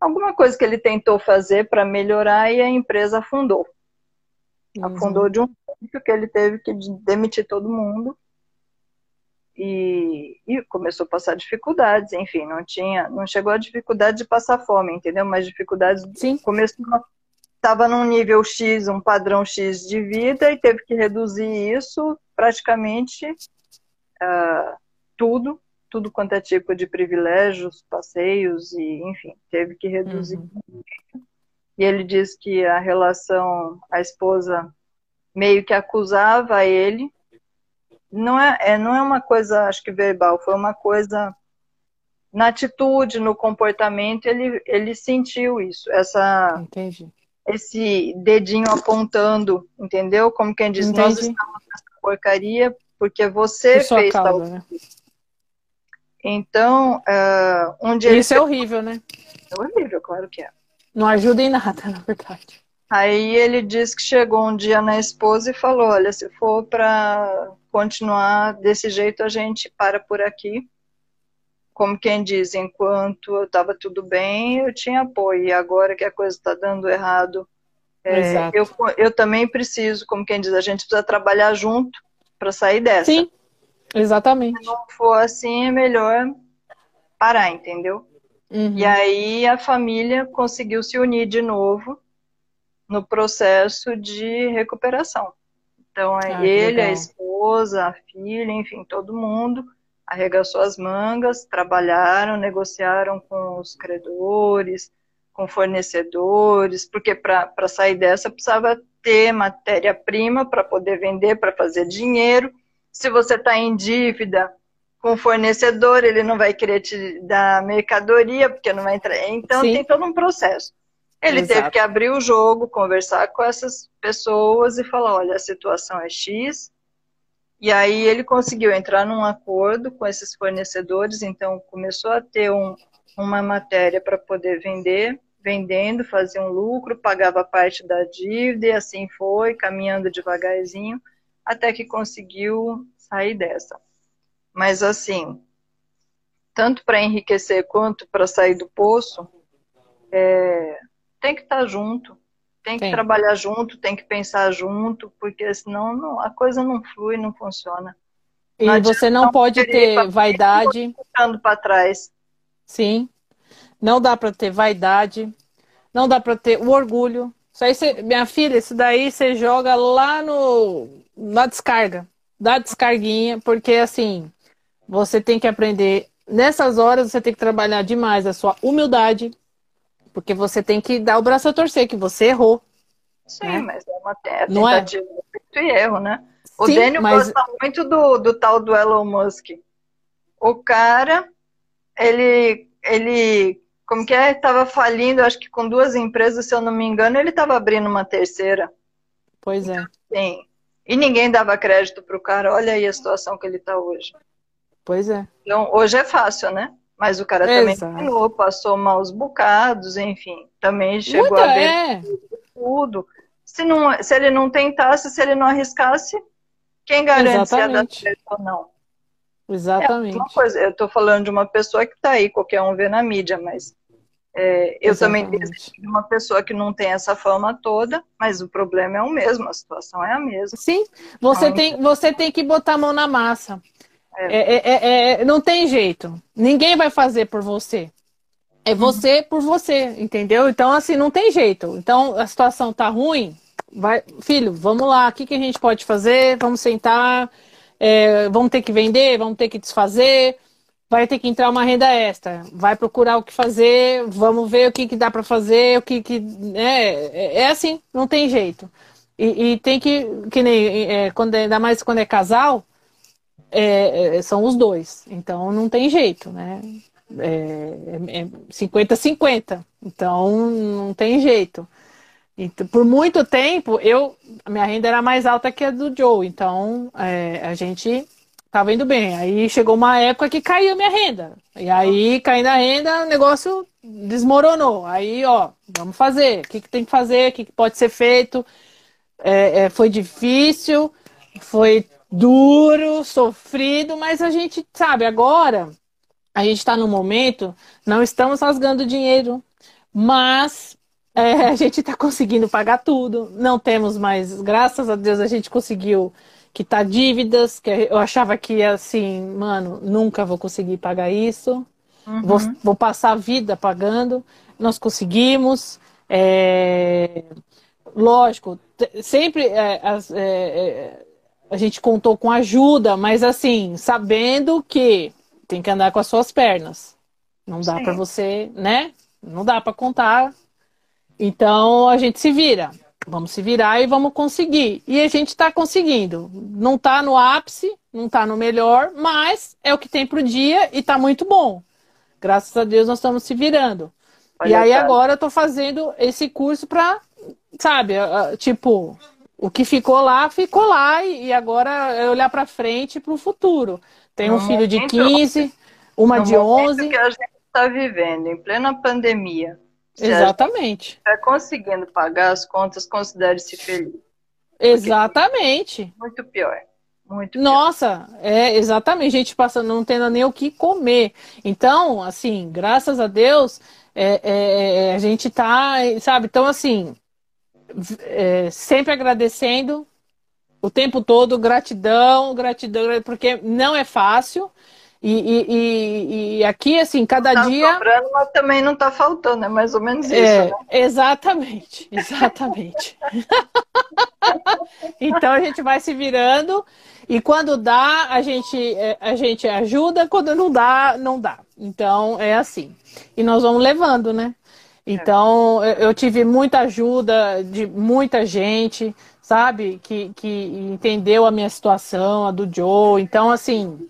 alguma coisa que ele tentou fazer para melhorar e a empresa afundou. Uhum. Afundou de um ponto que ele teve que demitir todo mundo e, e, começou a passar dificuldades, enfim, não tinha, não chegou a dificuldade de passar fome, entendeu? Mas dificuldades Sim. começou estava num nível X, um padrão X de vida e teve que reduzir isso praticamente uh, tudo, tudo quanto é tipo de privilégios, passeios e enfim, teve que reduzir. Uhum. E ele diz que a relação, a esposa meio que acusava ele não é, é, não é uma coisa, acho que verbal, foi uma coisa na atitude, no comportamento, ele, ele sentiu isso, essa, Entendi. Esse dedinho apontando, entendeu? Como quem diz, Entendi. nós estamos nessa porcaria porque você Por fez causa, tal né? Então, uh, um dia Isso é horrível, né? É horrível, claro que é. Não ajuda em nada, na verdade. Aí ele disse que chegou um dia na esposa e falou: Olha, se for para continuar desse jeito, a gente para por aqui. Como quem diz, enquanto estava tudo bem, eu tinha apoio. E agora que a coisa está dando errado, é, eu, eu também preciso, como quem diz, a gente precisa trabalhar junto para sair dessa. Sim, exatamente. Se não for assim, é melhor parar, entendeu? Uhum. E aí a família conseguiu se unir de novo no processo de recuperação. Então, ah, ele, a esposa, a filha, enfim, todo mundo arregaçou as mangas, trabalharam, negociaram com os credores, com fornecedores, porque para sair dessa precisava ter matéria-prima para poder vender, para fazer dinheiro. Se você está em dívida com o fornecedor, ele não vai querer te dar mercadoria, porque não vai entrar. Então, Sim. tem todo um processo. Ele Exato. teve que abrir o jogo, conversar com essas pessoas e falar: olha, a situação é X. E aí ele conseguiu entrar num acordo com esses fornecedores, então começou a ter um, uma matéria para poder vender, vendendo, fazia um lucro, pagava parte da dívida e assim foi, caminhando devagarzinho, até que conseguiu sair dessa. Mas assim, tanto para enriquecer quanto para sair do poço, é, tem que estar junto, tem que tem. trabalhar junto, tem que pensar junto, porque senão não, a coisa não flui, não funciona. E não você não pode ter vaidade. Ficando para trás. Sim. Não dá para ter vaidade. Não dá para ter o orgulho. Isso aí, você, minha filha, isso daí você joga lá no na descarga. Dá descarguinha, porque assim, você tem que aprender. Nessas horas você tem que trabalhar demais a sua humildade, porque você tem que dar o braço a torcer, que você errou. Sim, né? mas é uma tentativa é? e erro, né? O Sim, Daniel mas... gosta muito do, do tal do Elon Musk. O cara, ele, ele, como que é? Estava falindo, acho que com duas empresas, se eu não me engano, ele estava abrindo uma terceira. Pois é. Sim. E ninguém dava crédito para o cara. Olha aí a situação que ele está hoje. Pois é. Então, hoje é fácil, né? Mas o cara também terminou, passou maus bocados, enfim, também chegou a ver é. tudo. Se, não, se ele não tentasse, se ele não arriscasse, quem garante Exatamente. se ia dar certo ou não? Exatamente. É coisa, eu estou falando de uma pessoa que está aí, qualquer um vê na mídia, mas é, eu Exatamente. também de uma pessoa que não tem essa fama toda, mas o problema é o mesmo, a situação é a mesma. Sim, você, então, tem, você tem que botar a mão na massa. É. É, é, é, não tem jeito. Ninguém vai fazer por você. É você por você, entendeu? Então, assim, não tem jeito. Então, a situação tá ruim. Vai, filho, vamos lá. O que, que a gente pode fazer? Vamos sentar. É, vamos ter que vender, vamos ter que desfazer. Vai ter que entrar uma renda extra. Vai procurar o que fazer. Vamos ver o que, que dá para fazer. O que, que é, é assim. Não tem jeito. E, e tem que que nem é, quando ainda mais quando é casal é, é, são os dois. Então não tem jeito, né? É 50-50. É então não tem jeito. Então, por muito tempo, eu minha renda era mais alta que a do Joe. Então é, a gente estava indo bem. Aí chegou uma época que caiu minha renda. E aí, caindo a renda, o negócio desmoronou. Aí, ó, vamos fazer. O que, que tem que fazer? O que, que pode ser feito? É, é, foi difícil, foi duro, sofrido, mas a gente sabe agora, a gente está no momento, não estamos rasgando dinheiro. Mas é, a gente está conseguindo pagar tudo, não temos mais, graças a Deus, a gente conseguiu quitar dívidas, que eu achava que assim, mano, nunca vou conseguir pagar isso, uhum. vou, vou, passar a vida pagando. Nós conseguimos. É, lógico, sempre é, é, é, a gente contou com ajuda, mas assim, sabendo que tem que andar com as suas pernas. Não dá para você, né? Não dá para contar. Então a gente se vira. Vamos se virar e vamos conseguir. E a gente está conseguindo. Não está no ápice, não está no melhor, mas é o que tem para o dia e está muito bom. Graças a Deus nós estamos se virando. Olha, e aí cara. agora eu estou fazendo esse curso para, sabe, tipo, o que ficou lá, ficou lá. E agora é olhar para frente para o futuro. Tem um filho de 15, uma de 11. que a gente está vivendo, em plena pandemia Exatamente. Está conseguindo pagar as contas, considere-se feliz. Exatamente. Muito pior. Muito pior. Nossa, é exatamente, gente passando, não tendo nem o que comer. Então, assim, graças a Deus, é, é, é a gente tá, sabe? Então, assim, é, sempre agradecendo o tempo todo, gratidão, gratidão, porque não é fácil. E, e, e, e, aqui, assim, cada tá dia. Sobrando, mas também não está faltando, é mais ou menos é, isso. Né? Exatamente, exatamente. então a gente vai se virando e quando dá, a gente, é, a gente ajuda, quando não dá, não dá. Então é assim. E nós vamos levando, né? Então eu tive muita ajuda de muita gente, sabe? Que, que entendeu a minha situação, a do Joe. Então, assim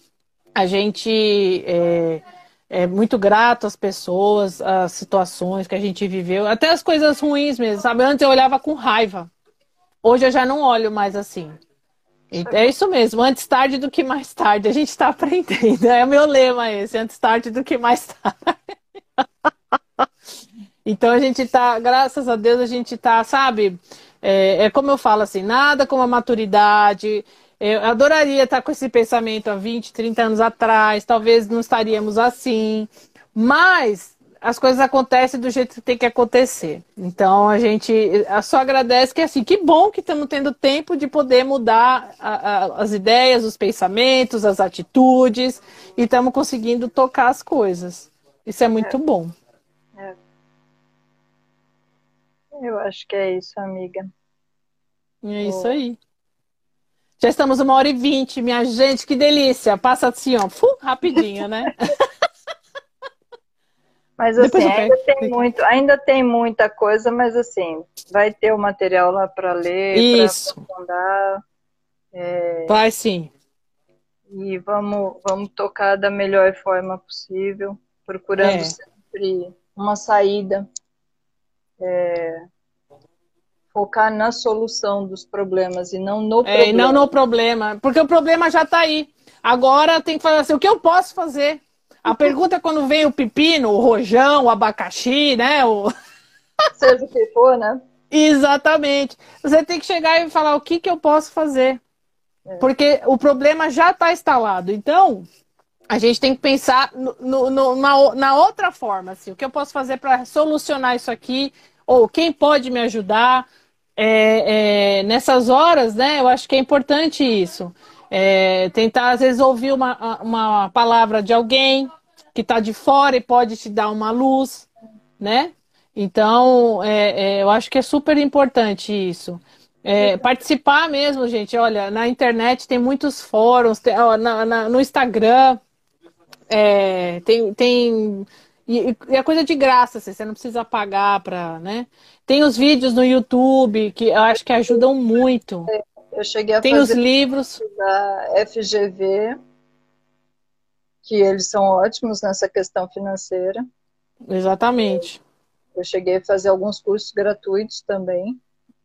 a gente é, é, muito grato às pessoas, às situações que a gente viveu, até as coisas ruins mesmo, sabe? Antes eu olhava com raiva. Hoje eu já não olho mais assim. É isso mesmo, antes tarde do que mais tarde. A gente está aprendendo. É o meu lema esse, antes tarde do que mais tarde. então a gente está, graças a Deus, a gente está, sabe? É, é, como eu falo assim, nada como a maturidade, eu adoraria estar com esse pensamento há 20, 30 anos atrás, talvez não estaríamos assim, mas as coisas acontecem do jeito que tem que acontecer. Então a gente só agradece que assim, que bom que estamos tendo tempo de poder mudar a, a, as ideias, os pensamentos, as atitudes e estamos conseguindo tocar as coisas. Isso é muito bom. É. Eu acho que é isso, amiga. É isso aí. Já estamos uma hora e vinte, minha gente, que delícia. Passa assim, ó, fu, rapidinho, né? Mas assim, ainda tem, muito, ainda tem muita coisa, mas assim, vai ter o material lá para ler, Isso. aprofundar. É... Vai sim. E vamos, vamos tocar da melhor forma possível, procurando é. sempre uma saída. É, focar na solução dos problemas e não no problema. É, e não no problema, porque o problema já está aí. Agora tem que fazer assim, o que eu posso fazer? A pergunta é quando vem o pepino, o rojão, o abacaxi, né? O... Seja o que for, né? Exatamente. Você tem que chegar e falar o que, que eu posso fazer. É. Porque o problema já está instalado. Então, a gente tem que pensar no, no, no, na, na outra forma. Assim, o que eu posso fazer para solucionar isso aqui? Ou quem pode me ajudar? é, é, nessas horas, né, eu acho que é importante isso. É, tentar, às vezes, ouvir uma, uma palavra de alguém que está de fora e pode te dar uma luz, né? Então, é, é, eu acho que é super importante isso. É, participar mesmo, gente. Olha, na internet tem muitos fóruns, tem, ó, na, na, no Instagram é, tem, tem e, e é coisa de graça, assim, você não precisa pagar para, né? Tem os vídeos no YouTube que eu acho que ajudam muito. Eu cheguei a Tem fazer os livros da FGV, que eles são ótimos nessa questão financeira. Exatamente. Eu cheguei a fazer alguns cursos gratuitos também.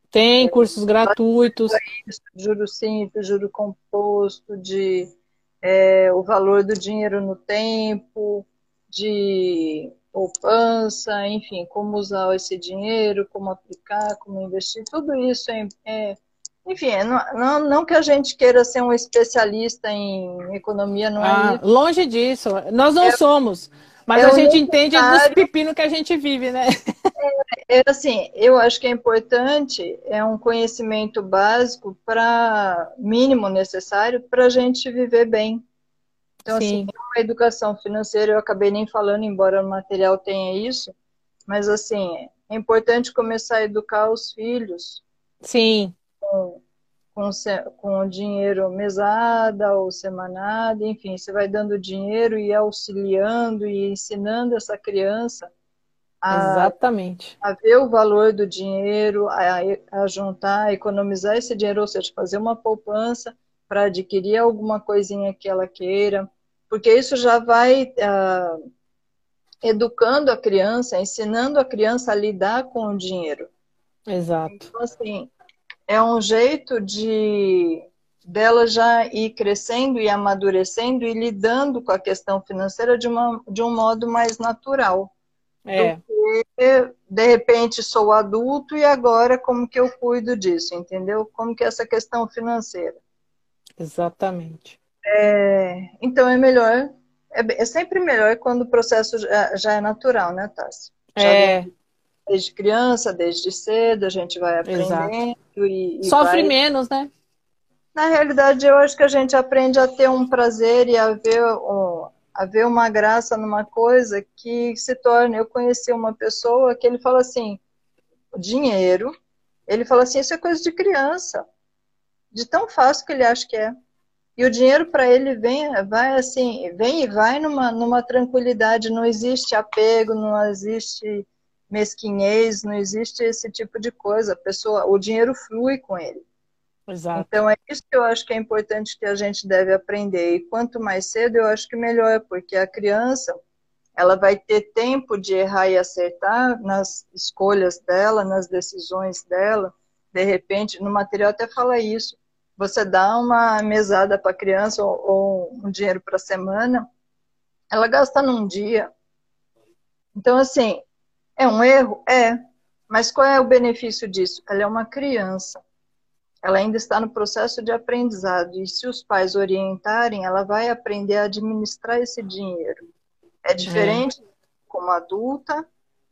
Tem cursos gratuitos. Juro simples, juro composto, de é, o valor do dinheiro no tempo, de poupança, enfim, como usar esse dinheiro, como aplicar, como investir, tudo isso é, é enfim, é, não, não que a gente queira ser um especialista em economia, não é ah, é Longe disso, nós não é, somos, mas é a gente entende dos pepinos que a gente vive, né? É assim, eu acho que é importante, é um conhecimento básico para mínimo necessário para a gente viver bem. Então, assim, Sim. assim, a educação financeira eu acabei nem falando, embora o material tenha isso, mas assim, é importante começar a educar os filhos. Sim. Com, com, com dinheiro mesada ou semanada, enfim, você vai dando dinheiro e auxiliando e ensinando essa criança a, Exatamente. a ver o valor do dinheiro, a, a juntar, a economizar esse dinheiro, ou seja, fazer uma poupança para adquirir alguma coisinha que ela queira, porque isso já vai uh, educando a criança, ensinando a criança a lidar com o dinheiro. Exato. Então, assim, é um jeito de dela já ir crescendo e amadurecendo e lidando com a questão financeira de, uma, de um modo mais natural. É. Porque, de repente, sou adulto e agora como que eu cuido disso, entendeu? Como que é essa questão financeira. Exatamente. É, então é melhor, é, é, sempre melhor quando o processo já, já é natural, né, Tassi? É. Desde criança, desde cedo, a gente vai aprendendo e, e, Sofre vai... menos, né? Na realidade, eu acho que a gente aprende a ter um prazer e a ver, um, a ver uma graça numa coisa que se torna. Eu conheci uma pessoa que ele fala assim: dinheiro. Ele fala assim: isso é coisa de criança. De tão fácil que ele acha que é. E o dinheiro para ele vem, vai assim, vem e vai numa, numa tranquilidade, não existe apego, não existe mesquinhez, não existe esse tipo de coisa. A pessoa, o dinheiro flui com ele. Exato. Então é isso que eu acho que é importante que a gente deve aprender. E quanto mais cedo, eu acho que melhor, porque a criança ela vai ter tempo de errar e acertar nas escolhas dela, nas decisões dela. De repente, no material até fala isso você dá uma mesada para a criança ou, ou, um dinheiro para a semana, ela gasta num dia. Então, assim, é um erro? É. Mas qual é o benefício disso? Ela é uma criança. Ela ainda está no processo de aprendizado. E se os pais orientarem, ela vai aprender a administrar esse dinheiro. É diferente é. como adulta,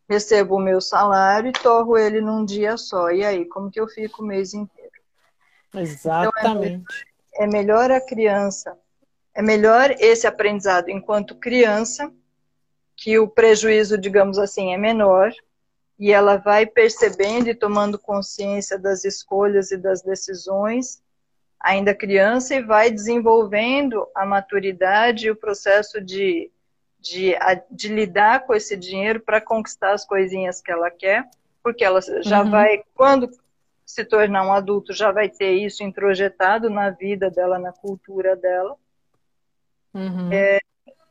recebo o meu salário e torro ele num dia só. E aí, como que eu fico o mês inteiro? Exatamente. Então, é, melhor a criança, é melhor esse aprendizado enquanto criança, que o prejuízo, digamos assim, é menor, e ela vai percebendo e tomando consciência das escolhas e das decisões, ainda criança, e vai desenvolvendo a maturidade e o processo de, de, de lidar com esse dinheiro para conquistar as coisinhas que ela quer, porque ela já uhum. vai, quando se tornar um adulto, já vai ter isso introjetado na vida dela, na cultura dela. Uhum. É,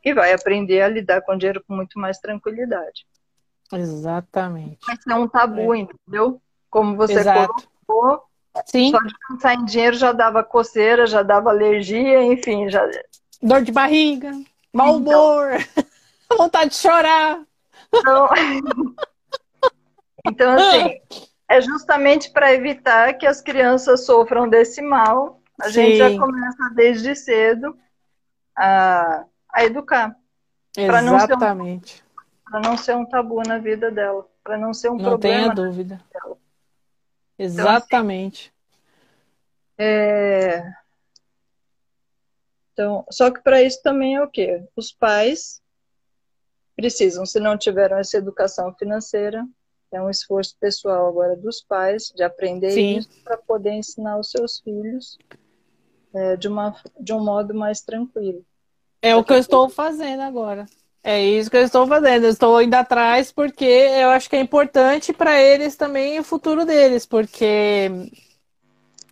e vai aprender a lidar com o dinheiro com muito mais tranquilidade. Exatamente. Vai ser um tabu, é. entendeu? Como você Exato. colocou, Sim. só de pensar em dinheiro já dava coceira, já dava alergia, enfim, já. Dor de barriga, mau então. humor, então... vontade de chorar. Então, então assim, é justamente para evitar que as crianças sofram desse mal. A Sim. gente já começa desde cedo a, a educar. Exatamente. Para não, ser um tabu na vida dela, para não ser um não problema. Não tenha dúvida. Exatamente. Então, assim, é... então, só que para isso também é o quê? Os pais precisam, se não tiveram essa educação financeira, é um esforço pessoal agora dos pais de aprender Sim. isso para poder ensinar os seus filhos é, de, uma, de um modo mais tranquilo. É o que eu estou fazendo agora. É isso que eu estou fazendo. Eu estou indo atrás porque eu acho que é importante para eles também o futuro deles, porque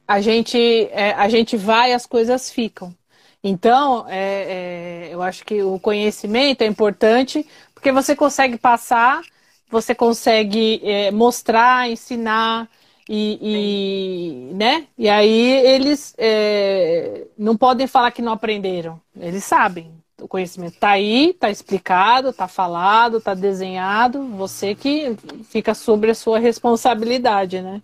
a gente, é, a gente vai, as coisas ficam. Então, é, é, eu acho que o conhecimento é importante porque você consegue passar você consegue é, mostrar, ensinar e, e, né? E aí eles é, não podem falar que não aprenderam. Eles sabem. O conhecimento está aí, está explicado, está falado, está desenhado. Você que fica sobre a sua responsabilidade, né?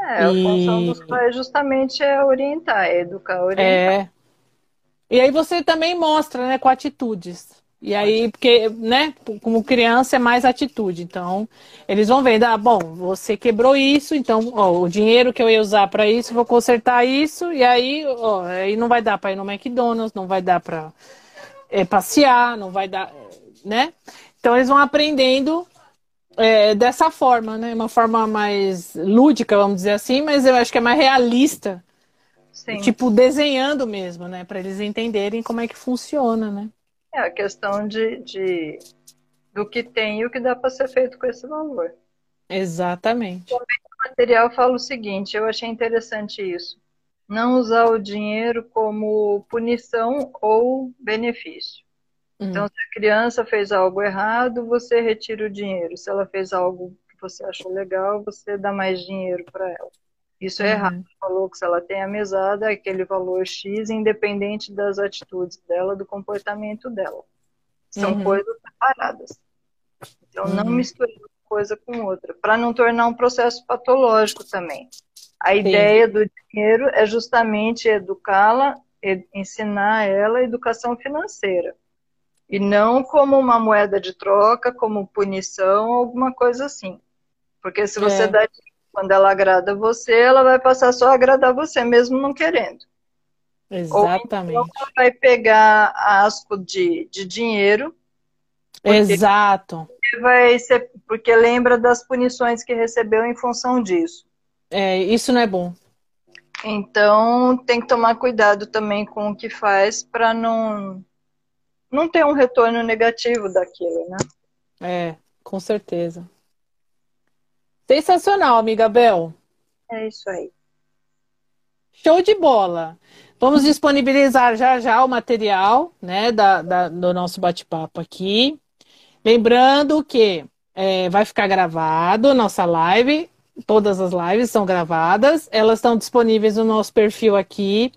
É, a função dos pais justamente é orientar, é educar, orientar. É. E aí você também mostra, né, com atitudes. E aí, porque, né, como criança é mais atitude. Então, eles vão vendo, ah, bom, você quebrou isso, então, ó, o dinheiro que eu ia usar para isso, vou consertar isso, e aí, ó, aí não vai dar para ir no McDonald's, não vai dar para é, passear, não vai dar, né? Então, eles vão aprendendo é, dessa forma, né? Uma forma mais lúdica, vamos dizer assim, mas eu acho que é mais realista. Sim. Tipo, desenhando mesmo, né? Para eles entenderem como é que funciona, né? É a questão de, de do que tem e o que dá para ser feito com esse valor. Exatamente. O material fala o seguinte, eu achei interessante isso. Não usar o dinheiro como punição ou benefício. Hum. Então, se a criança fez algo errado, você retira o dinheiro. Se ela fez algo que você achou legal, você dá mais dinheiro para ela. Isso é uhum. errado. Falou que se ela tem a mesada, é aquele valor X, independente das atitudes dela, do comportamento dela. São uhum. coisas separadas. Então, uhum. não misturar uma coisa com outra, para não tornar um processo patológico também. A Sim. ideia do dinheiro é justamente educá-la, ensinar ela a educação financeira. E não como uma moeda de troca, como punição, alguma coisa assim. Porque se você é. dá quando ela agrada você, ela vai passar só a agradar você, mesmo não querendo. Exatamente. Ou então ela vai pegar asco de, de dinheiro. Exato. Vai ser, porque lembra das punições que recebeu em função disso. É, isso não é bom. Então tem que tomar cuidado também com o que faz para não não ter um retorno negativo daquilo, né? É, com certeza. Sensacional, amiga Bel. É isso aí. Show de bola. Vamos disponibilizar já já o material né, da, da do nosso bate-papo aqui. Lembrando que é, vai ficar gravado nossa live. Todas as lives são gravadas. Elas estão disponíveis no nosso perfil aqui.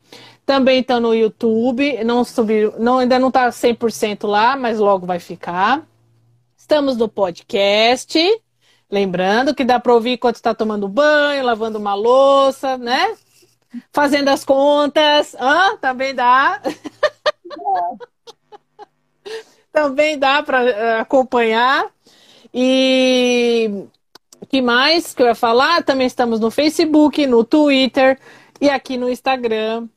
Também estão no YouTube. Não subiu, não, ainda não está 100% lá, mas logo vai ficar. Estamos no podcast. Lembrando que dá para ouvir enquanto está tomando banho, lavando uma louça, né? Fazendo as contas. Ah, também dá. também dá para eh, acompanhar. E que mais que eu ia falar? Também estamos no Facebook, no Twitter e aqui no Instagram.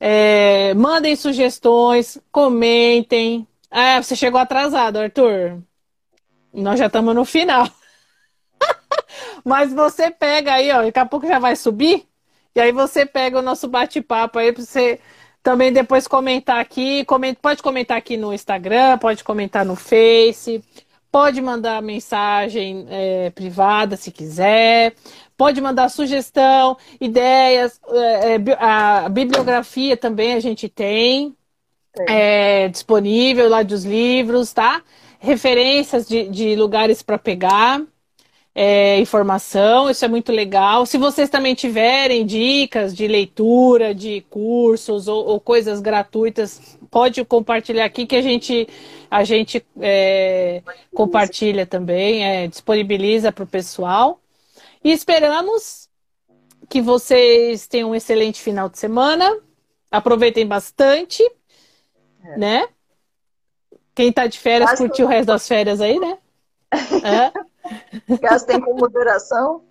É, mandem sugestões, comentem. Ah, você chegou atrasado, Arthur. Nós já estamos no final. Mas você pega aí, ó, daqui a pouco já vai subir. E aí você pega o nosso bate-papo aí para você também depois comentar aqui. Coment... Pode comentar aqui no Instagram, pode comentar no Face, pode mandar mensagem é, privada se quiser, pode mandar sugestão, ideias, é, é a bibliografia também a gente tem é, disponível lá dos livros, tá? Referências de, de lugares para pegar é, informação, isso é muito legal. Se vocês também tiverem dicas de leitura, de cursos ou, ou coisas gratuitas, pode compartilhar aqui que a gente, a gente é, compartilha também, é, disponibiliza para o pessoal. E esperamos que vocês tenham um excelente final de semana. Aproveitem bastante, é. né? Quem está de férias, curtiu o resto das férias aí, né? É. Gastem com moderação.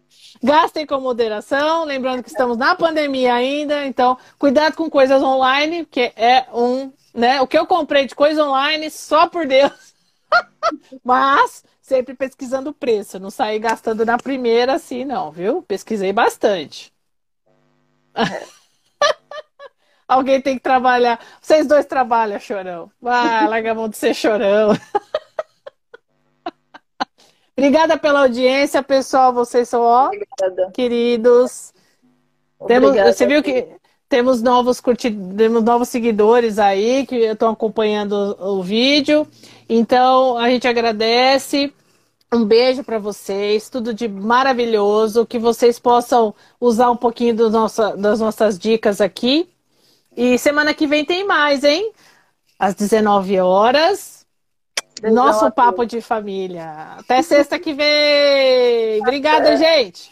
Gastem com moderação, lembrando que estamos na pandemia ainda, então cuidado com coisas online, que é um, né? O que eu comprei de coisa online, só por Deus. Mas sempre pesquisando o preço, não saí gastando na primeira assim, não, viu? Pesquisei bastante. É. Alguém tem que trabalhar. Vocês dois trabalham, chorão. Vai, larga a mão de ser chorão. Obrigada pela audiência, pessoal. Vocês são ó, Obrigada. queridos. Temos, você viu que temos novos curtidos, temos novos seguidores aí que estão acompanhando o, o vídeo. Então a gente agradece. Um beijo para vocês, tudo de maravilhoso, que vocês possam usar um pouquinho do nossa, das nossas dicas aqui. E semana que vem tem mais, hein? Às 19 horas. Nosso papo de família. Até sexta que vem. Obrigada, gente.